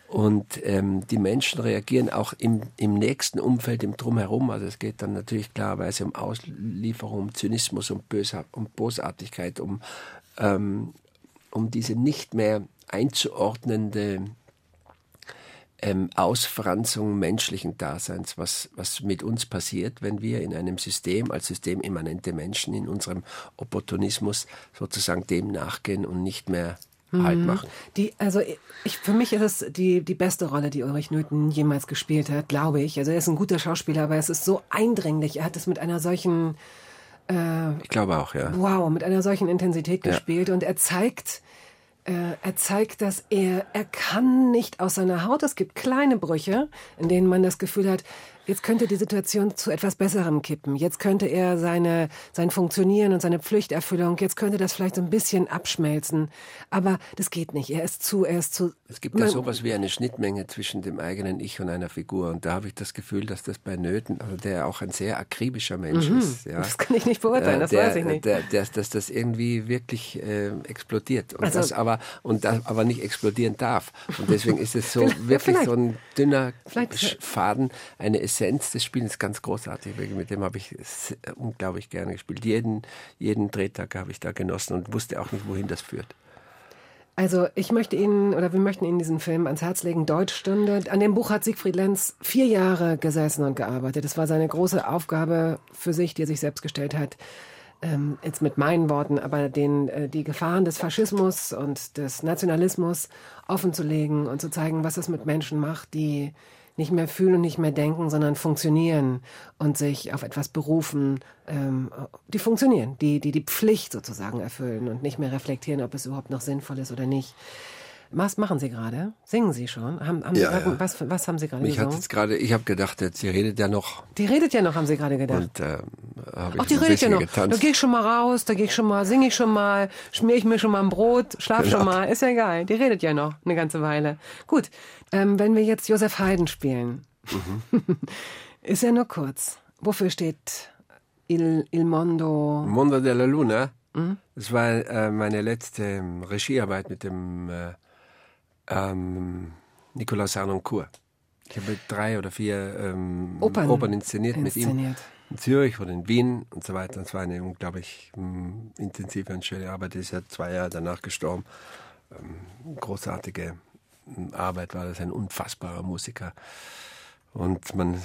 Und ähm, die Menschen reagieren auch im, im nächsten Umfeld, im Drumherum. Also es geht dann natürlich klarerweise um Auslieferung, um Zynismus, um, Bösa um Bosartigkeit, um, ähm, um diese nicht mehr einzuordnende ähm, Ausfranzung menschlichen Daseins, was, was mit uns passiert, wenn wir in einem System als systemimmanente Menschen in unserem Opportunismus sozusagen dem nachgehen und nicht mehr Halt machen. Die, also ich, für mich ist es die, die beste Rolle, die Ulrich Nöthen jemals gespielt hat, glaube ich. Also er ist ein guter Schauspieler, aber es ist so eindringlich. Er hat es mit einer solchen, Ich glaube auch, ja. wow, mit einer solchen Intensität Ja. gespielt und er zeigt, äh, er zeigt, dass er, er kann nicht aus seiner Haut. Es gibt kleine Brüche, in denen man das Gefühl hat, jetzt könnte die Situation zu etwas Besserem kippen. Jetzt könnte er seine, sein Funktionieren und seine Pflichterfüllung, jetzt könnte das vielleicht so ein bisschen abschmelzen. Aber das geht nicht. Er ist zu, er ist zu. Es gibt ja sowas wie eine Schnittmenge zwischen dem eigenen Ich und einer Figur. Und da habe ich das Gefühl, dass das bei Nöten, also der auch ein sehr akribischer Mensch ist. Ja. Mhm. Das kann ich nicht beurteilen, Äh, das der, weiß ich nicht. Der, der, dass das irgendwie wirklich äh, explodiert. Und Also- das aber, und das aber nicht explodieren darf. Und deswegen ist es so wirklich so ein dünner Faden, eine Essenz des Spiels, ganz großartig. Mit dem habe ich unglaublich gerne gespielt. Jeden, jeden Drehtag habe ich da genossen und wusste auch nicht, wohin das führt. Also ich möchte Ihnen oder wir möchten Ihnen diesen Film ans Herz legen, Deutschstunde. An dem Buch hat Siegfried Lenz vier Jahre gesessen und gearbeitet. Das war seine große Aufgabe für sich, die er sich selbst gestellt hat. Ähm, jetzt mit meinen Worten, aber den, äh, die Gefahren des Faschismus und des Nationalismus offenzulegen und zu zeigen, was es mit Menschen macht, die nicht mehr fühlen und nicht mehr denken, sondern funktionieren und sich auf etwas berufen, ähm, die funktionieren, die, die die Pflicht sozusagen erfüllen und nicht mehr reflektieren, ob es überhaupt noch sinnvoll ist oder nicht. Was machen Sie gerade? Singen Sie schon? Haben, haben Ja, Sie grad, ja. Was, was haben Sie gerade hat gesungen? jetzt gerade, ich habe gedacht, jetzt, sie redet ja noch. Die redet ja noch, haben Sie gerade gedacht. Und ähm, Ach, die redet ja noch. Da getanzt. gehe ich schon mal raus, da gehe ich schon mal, singe ich schon mal, schmier ich mir schon mal ein Brot, schlaf Genau. schon mal. Ist ja egal. Die redet ja noch eine ganze Weile. Gut, ähm, wenn wir jetzt Josef Haydn spielen, Mhm. ist ja nur kurz. Wofür steht Il, Il Mondo? Mondo della Luna. Mhm. Das war äh, meine letzte ähm, Regiearbeit mit dem äh, ähm, Nicolas Arnoncourt. Ich habe drei oder vier ähm, Opern Opern, inszeniert, mit ihm. inszeniert. In Zürich oder in Wien und so weiter. Das war eine unglaublich ähm, intensive und schöne Arbeit. Er ist ja zwei Jahre danach gestorben. Ähm, großartige ähm, Arbeit war das, ein unfassbarer Musiker. Und man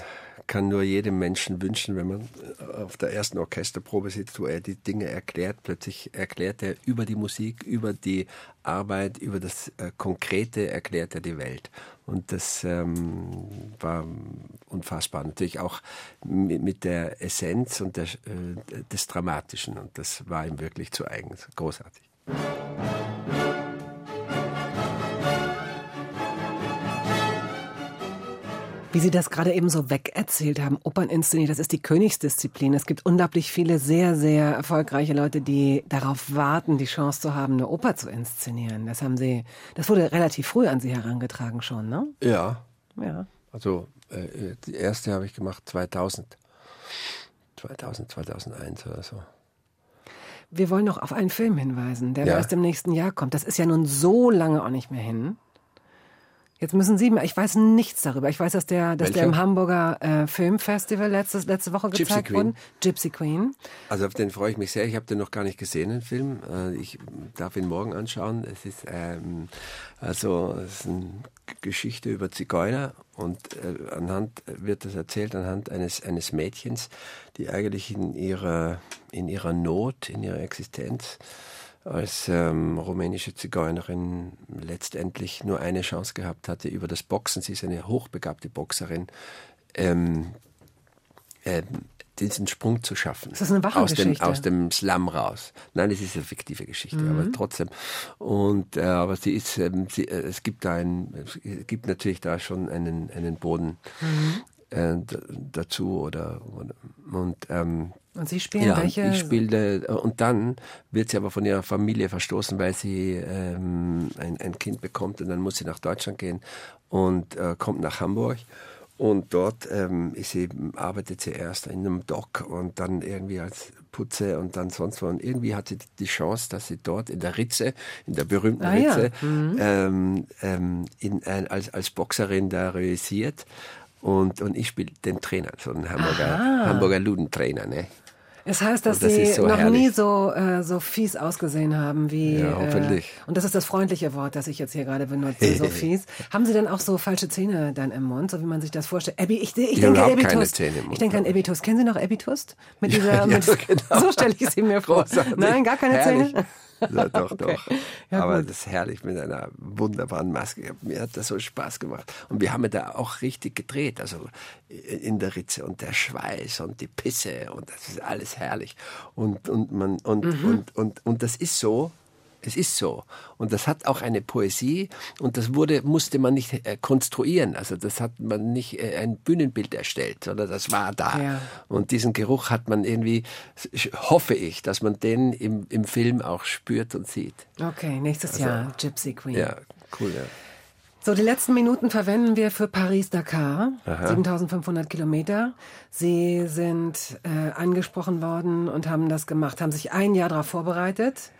kann nur jedem Menschen wünschen, wenn man äh, auf der ersten Orchesterprobe sitzt, wo er die Dinge erklärt, plötzlich erklärt er über die Musik, über die Arbeit, über das äh, Konkrete erklärt er die Welt. Und das ähm, war unfassbar. Natürlich auch mit, der Essenz und der, äh, des Dramatischen. Und das war ihm wirklich zu eigen. Großartig. Wie Sie das gerade eben so wegerzählt haben, Opern inszeniert, das ist die Königsdisziplin. Es gibt unglaublich viele sehr, sehr erfolgreiche Leute, die darauf warten, die Chance zu haben, eine Oper zu inszenieren. Das haben Sie, das wurde relativ früh an Sie herangetragen schon, ne? Ja, Ja. Also äh, die erste habe ich gemacht 2000. 2000, 2001 oder so. Wir wollen noch auf einen Film hinweisen, der Ja. erst im nächsten Jahr kommt. Das ist ja nun so lange auch nicht mehr hin. Jetzt müssen Sie mal, ich weiß nichts darüber. Ich weiß, dass der, dass der im Hamburger äh, Filmfestival letztes, letzte Woche Gypsy gezeigt Queen. wurde. Gypsy Queen. Also auf den freue ich mich sehr. Ich habe den noch gar nicht gesehen, den Film. Äh, Ich darf ihn morgen anschauen. Es ist ähm, also es ist eine Geschichte über Zigeuner und äh, anhand wird das erzählt anhand eines eines Mädchens, die eigentlich in ihrer in ihrer Not, in ihrer Existenz als ähm, rumänische Zigeunerin letztendlich nur eine Chance gehabt hatte über das Boxen. Sie ist eine hochbegabte Boxerin. Ähm, ähm, diesen Sprung zu schaffen. Ist das eine wahre aus dem, aus dem Slum raus. Nein, es ist eine fiktive Geschichte, aber trotzdem. Und äh, aber sie ist, ähm, sie, äh, es gibt da ein, es gibt natürlich da schon einen einen Boden äh, dazu oder, oder und ähm, Und Sie spielen ja, welche? ich spielte und dann wird sie aber von ihrer Familie verstoßen, weil sie ähm, ein, ein Kind bekommt und dann muss sie nach Deutschland gehen und äh, kommt nach Hamburg und dort ähm, ist sie, arbeitet sie erst in einem Dock und dann irgendwie als Putze und dann sonst wo. Und irgendwie hat sie die Chance, dass sie dort in der Ritze, in der berühmten Ah, ja. Ritze, ähm, ähm, in, ein, als, als Boxerin da realisiert. Und, und ich spiele den Trainer, so einen Hamburger, Hamburger Ludentrainer. Ne? Es heißt, dass das Sie so noch herrlich. nie so, äh, so fies ausgesehen haben wie. Ja, hoffentlich. Äh, und das ist das freundliche Wort, das ich jetzt hier gerade benutze, so fies. Haben Sie denn auch so falsche Zähne dann im Mund, so wie man sich das vorstellt? Abby, ich, ich Ich denke habe Abby keine Tust. Zähne im Mund, Ich denke an Tust. Kennen Sie noch? Mit dieser, Ja, mit, genau. So stelle ich sie mir vor. Großartig. Nein, gar keine Herrlich. Zähne. Ja, doch, Okay. doch. Ja, Aber gut. das ist herrlich mit einer wunderbaren Maske. Mir hat das so Spaß gemacht. Und wir haben da auch richtig gedreht, also in der Ritze und der Schweiß und die Pisse und das ist alles herrlich. Und, und, man, und, Mhm. und, und, und das ist so. Es ist so. Und das hat auch eine Poesie und das wurde, musste man nicht äh, konstruieren. Also das hat man nicht äh, ein Bühnenbild erstellt, sondern das war da. Ja. Und diesen Geruch hat man irgendwie, hoffe ich, dass man den im, im Film auch spürt und sieht. Okay, nächstes Jahr Gypsy Queen. Ja, cool, ja. So, die letzten Minuten verwenden wir für Paris-Dakar. 7500 Kilometer. Sie sind äh, angesprochen worden und haben das gemacht, haben sich ein Jahr darauf vorbereitet.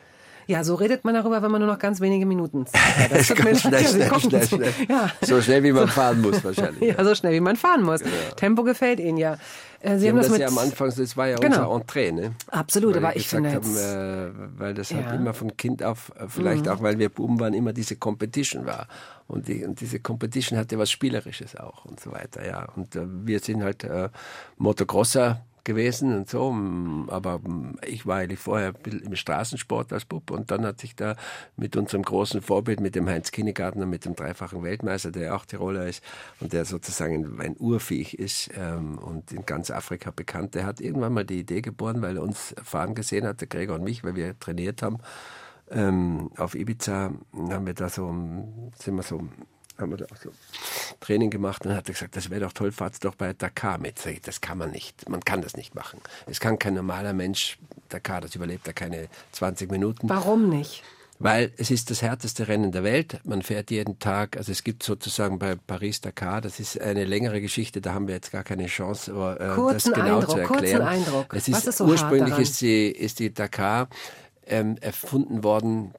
Ja, so redet man darüber, wenn man nur noch ganz wenige Minuten Zeit hat. Das tut mir Ganz leid. schnell, Ja, Sie schnell, gucken schnell, zu. schnell. Ja. So schnell, wie man fahren muss wahrscheinlich. ja, so schnell wie man fahren muss. Tempo gefällt Ihnen ja. Äh, Sie Sie haben das, das ja am Anfang, das war ja Genau. unser Entree, ne? Absolut, weil aber ich finde gesagt jetzt, haben, äh, weil das Ja. Mhm. halt immer von Kind auf, äh, vielleicht auch, weil wir Buben waren, immer diese Competition war. Und, die, und diese Competition hatte was Spielerisches auch und so weiter, ja. Und äh, wir sind halt äh, Motocrosser gewesen und so, aber ich war eigentlich vorher im Straßensport als Bub und dann hat sich da mit unserem großen Vorbild, mit dem Heinz Kinnegartner, mit dem dreifachen Weltmeister, der auch Tiroler ist und der sozusagen ein Urviech ist ähm, und in ganz Afrika bekannt, der hat irgendwann mal die Idee geboren, weil er uns fahren gesehen hat, der Gregor und mich, weil wir trainiert haben, ähm, auf Ibiza haben wir da so, sind wir so, haben wir da auch so Training gemacht und hat er gesagt, das wäre doch toll, fahrt doch bei Dakar mit. Ich, das kann man nicht, man kann das nicht machen. Es kann kein normaler Mensch Dakar, das überlebt er keine 20 Minuten. warum nicht? Weil es ist das härteste Rennen der Welt. Man fährt jeden Tag, also es gibt sozusagen bei Paris-Dakar, das ist eine längere Geschichte, da haben wir jetzt gar keine Chance, aber, äh, Kurzen das genau Eindruck, zu kurzen erklären. Eindruck. Es Was ist, ist so hart ursprünglich daran? ist die, ist die Dakar ähm, erfunden worden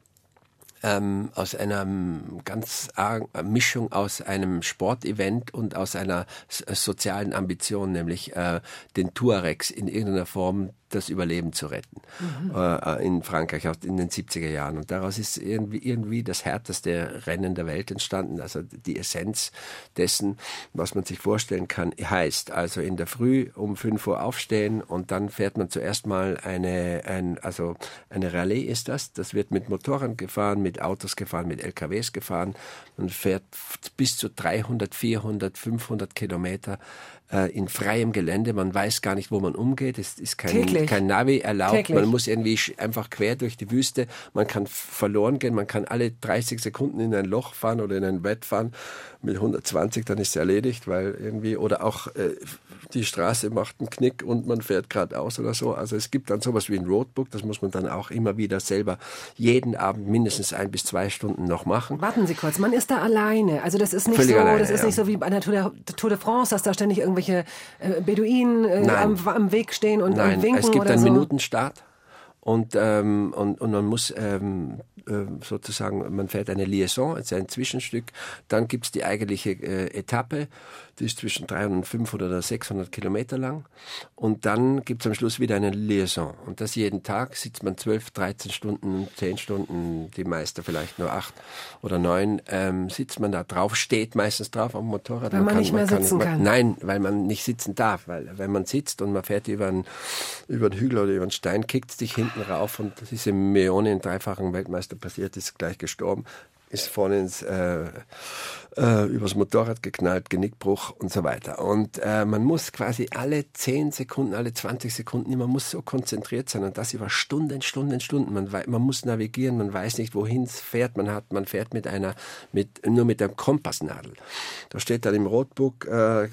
ähm, aus einer ähm, ganz argen Mischung aus einem Sportevent und aus einer äh, sozialen Ambition, nämlich äh, den Tuaregs in irgendeiner Form das Überleben zu retten äh, in Frankreich auch in den 70er Jahren. Und daraus ist irgendwie, irgendwie das härteste Rennen der Welt entstanden. Also die Essenz dessen, was man sich vorstellen kann, heißt also in der Früh um 5 Uhr aufstehen und dann fährt man zuerst mal eine, ein, also eine Rallye ist das. Das wird mit Motorrad gefahren, mit Autos gefahren, mit LKWs gefahren. Man fährt bis zu 300, 400, 500 Kilometer äh, in freiem Gelände. Man weiß gar nicht, wo man umgeht. Es ist kein, Täglich. kein Navi erlaubt. Täglich. Man muss irgendwie einfach quer durch die Wüste. Man kann verloren gehen. Man kann alle 30 Sekunden in ein Loch fahren oder in ein Bett fahren mit 120, dann ist es erledigt, weil irgendwie, oder auch äh, die Straße macht einen Knick und man fährt geradeaus oder so. Also es gibt dann sowas wie ein Roadbook, das muss man dann auch immer wieder selber jeden Abend mindestens ein bis zwei Stunden noch machen. Warten Sie kurz, man ist da alleine. Also das ist nicht Völlig so, alleine, das ist ja. nicht so wie bei der Tour de, Tour de France, dass da ständig irgendwelche äh, Beduinen äh, am, am Weg stehen und, und Nein, winken es gibt oder einen so. Minutenstart Und, ähm, und, und man muss ähm, äh, sozusagen, man fährt eine Liaison, also ein Zwischenstück. Dann gibt's die eigentliche äh, Etappe, die ist zwischen 300 und 500 oder 600 Kilometer lang. Und dann gibt's am Schluss wieder eine Liaison. Und das jeden Tag sitzt man 12, 13 Stunden, 10 Stunden, die meisten vielleicht nur 8 oder 9, ähm, sitzt man da drauf, steht meistens drauf am Motorrad. Weil man nicht mehr sitzen man, kann. Nein, weil man nicht sitzen darf. Weil wenn man sitzt und man fährt über einen, über einen Hügel oder über einen Stein, kickt dich hinten rauf und das ist im Millionen dreifachen Weltmeister passiert, ist gleich gestorben, ist vorne ins, äh, äh, übers Motorrad geknallt, Genickbruch und so weiter. Und äh, man muss quasi alle 10 Sekunden, alle 20 Sekunden, man muss so konzentriert sein und das über Stunden, Stunden, Stunden. Man, man muss navigieren, man weiß nicht, wohin es fährt. Man hat, man fährt mit einer, mit, nur mit der Kompassnadel. Da steht dann im Roadbook, äh,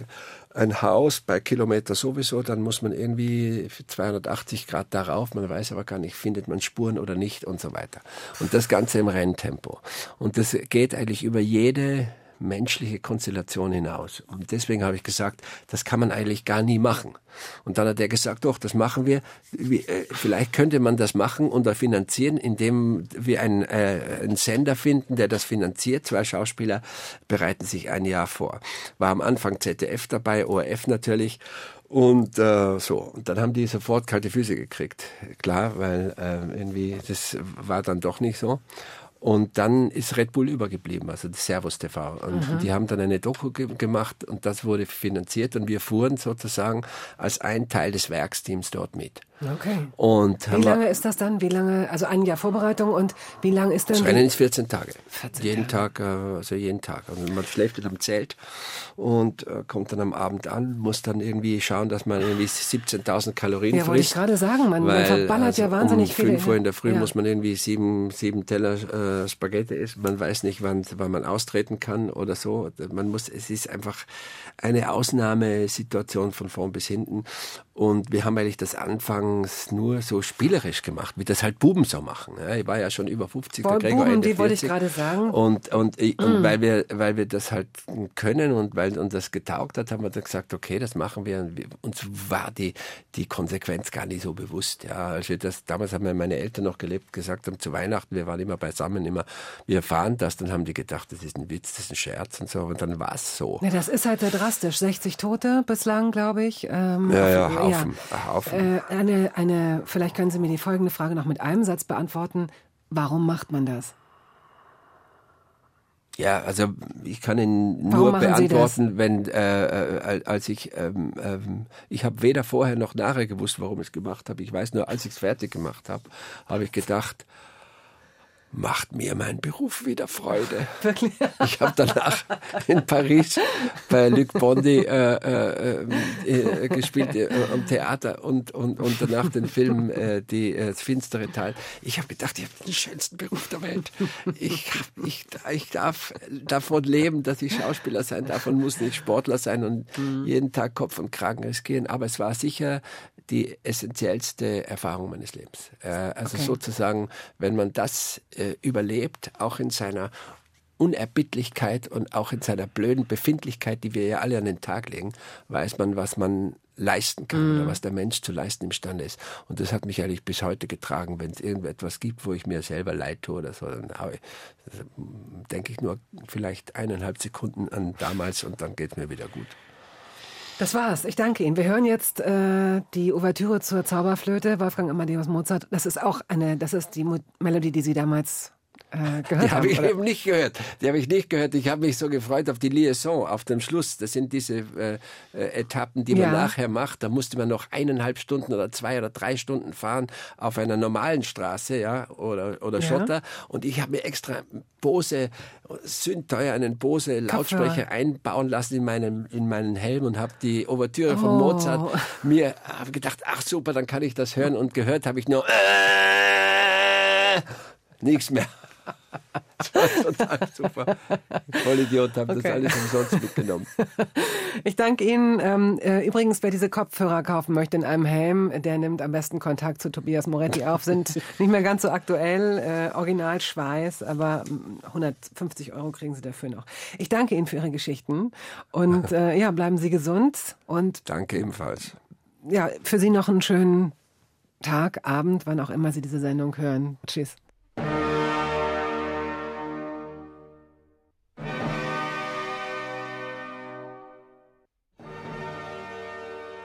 ein Haus bei Kilometer sowieso, dann muss man irgendwie für 280 Grad darauf, man weiß aber gar nicht, findet man Spuren oder nicht und so weiter. Und das Ganze im Renntempo. Und das geht eigentlich über jede menschliche Konstellation hinaus. Und deswegen habe ich gesagt, das kann man eigentlich gar nie machen. Und dann hat er gesagt, doch, das machen wir. Äh, Vielleicht könnte man das machen und da finanzieren, indem wir einen, äh, einen Sender finden, der das finanziert. Zwei Schauspieler bereiten sich ein Jahr vor. War am Anfang ZDF dabei, ORF natürlich. Und äh, so, und dann haben die sofort kalte Füße gekriegt. Klar, weil äh, irgendwie das war dann doch nicht so. Und dann ist Red Bull übergeblieben, also Servus TV. Und die haben dann eine Doku ge gemacht und das wurde finanziert und wir fuhren sozusagen als ein Teil des Werksteams dort mit. Okay. Und Wie wir- lange ist das dann? Wie lange, also ein Jahr Vorbereitung und wie lange ist Das denn Rennen die, ist 14 Tage. 14 jeden Tag, äh, also jeden Tag. Also man schläft in einem Zelt und äh, kommt dann am Abend an, muss dann irgendwie schauen, dass man irgendwie 17.000 Kalorien Ja, wollte ich frisst. gerade sagen, man, man Weil, verballert also ja wahnsinnig um viele. 5 Uhr in der Früh ja. muss man irgendwie sieben, sieben Teller äh, Spaghetti essen. Man weiß nicht, wann, wann man austreten kann oder so. Man muss, es ist einfach eine Ausnahmesituation von vorn bis hinten. Und wir haben eigentlich das anfangs nur so spielerisch gemacht, wie das halt Buben so machen. Ja, ich war ja schon über 50, Boah, der Gregor Buben, Ende die wollte ich 40. gerade sagen. Und, und, ich- und weil, wir, weil wir das halt können und weil uns das getaugt hat, haben wir dann gesagt, okay, das machen wir. Und uns war die, die Konsequenz gar nicht so bewusst. Ja, als wir das, damals haben ja meine Eltern noch gelebt, gesagt haben, zu Weihnachten, wir waren immer beisammen, immer, wir fahren das, dann haben die gedacht, das ist ein Witz, das ist ein Scherz und so. Und dann war es so. Ja, das ist halt sehr drastisch. 60 Tote bislang, glaube ich. Ähm, Ja, ja, auf- Haufen, Haufen. Äh, eine, eine, vielleicht können Sie mir die folgende Frage noch mit einem Satz beantworten. Warum macht man das? Ja, also ich kann ihn Warum nur beantworten, wenn äh, äh, als ich ähm, ähm, ich habe weder vorher noch nachher gewusst, warum ich es gemacht habe. Ich weiß nur, als ich es fertig gemacht habe, habe ich gedacht, macht mir mein Beruf wieder Freude. Wirklich? Ich habe danach in Paris bei Luc Bondy äh, äh, äh, äh, gespielt äh, am Theater und, und, und danach den Film äh, die, äh, Das finstere Teil. Ich habe gedacht, ich habe den schönsten Beruf der Welt. Ich, ich, ich darf davon leben, dass ich Schauspieler sein darf und muss nicht Sportler sein und jeden Tag Kopf und Kragen riskieren. Aber es war sicher die essentiellste Erfahrung meines Lebens. Äh, also sozusagen, wenn man das äh, überlebt, auch in seiner Unerbittlichkeit und auch in seiner blöden Befindlichkeit, die wir ja alle an den Tag legen, weiß man, was man leisten kann oder was der Mensch zu leisten imstande ist. Und das hat mich eigentlich bis heute getragen. Wenn es irgendetwas gibt, wo ich mir selber leid tue oder so, dann denke ich nur vielleicht eineinhalb Sekunden an damals und dann geht es mir wieder gut. Das war's. Ich danke Ihnen. Wir hören jetzt äh, die Ouvertüre zur Zauberflöte, Wolfgang Amadeus Mozart. Das ist auch eine, das ist die Melodie, die Sie damals äh, gehört Die haben. habe ich oder? eben nicht gehört. Die habe ich nicht gehört. Ich habe mich so gefreut auf die Liaison, auf den Schluss. Das sind diese äh, äh, Etappen, die man Ja. nachher macht. Da musste man noch eineinhalb Stunden oder zwei oder drei Stunden fahren auf einer normalen Straße, ja, oder, oder Ja. Schotter. Und ich habe mir extra Bose, sündteuer einen Bose Lautsprecher einbauen lassen in meinen, in meinen Helm und habe die Ouvertüre von Oh. Mozart mir habe gedacht, ach super, dann kann ich das hören. Und gehört habe ich nur äh, nichts mehr. Das war total super. Vollidiot, habe Okay. das alles umsonst mitgenommen. Ich danke Ihnen. Ähm, äh, übrigens, wer diese Kopfhörer kaufen möchte in einem Helm, der nimmt am besten Kontakt zu Tobias Moretti auf. Sind nicht mehr ganz so aktuell, äh, original Schweiß, aber mm, 150 Euro kriegen Sie dafür noch. Ich danke Ihnen für Ihre Geschichten und äh, ja, bleiben Sie gesund und Danke ebenfalls. ja, für Sie noch einen schönen Tag, Abend, wann auch immer Sie diese Sendung hören. Tschüss.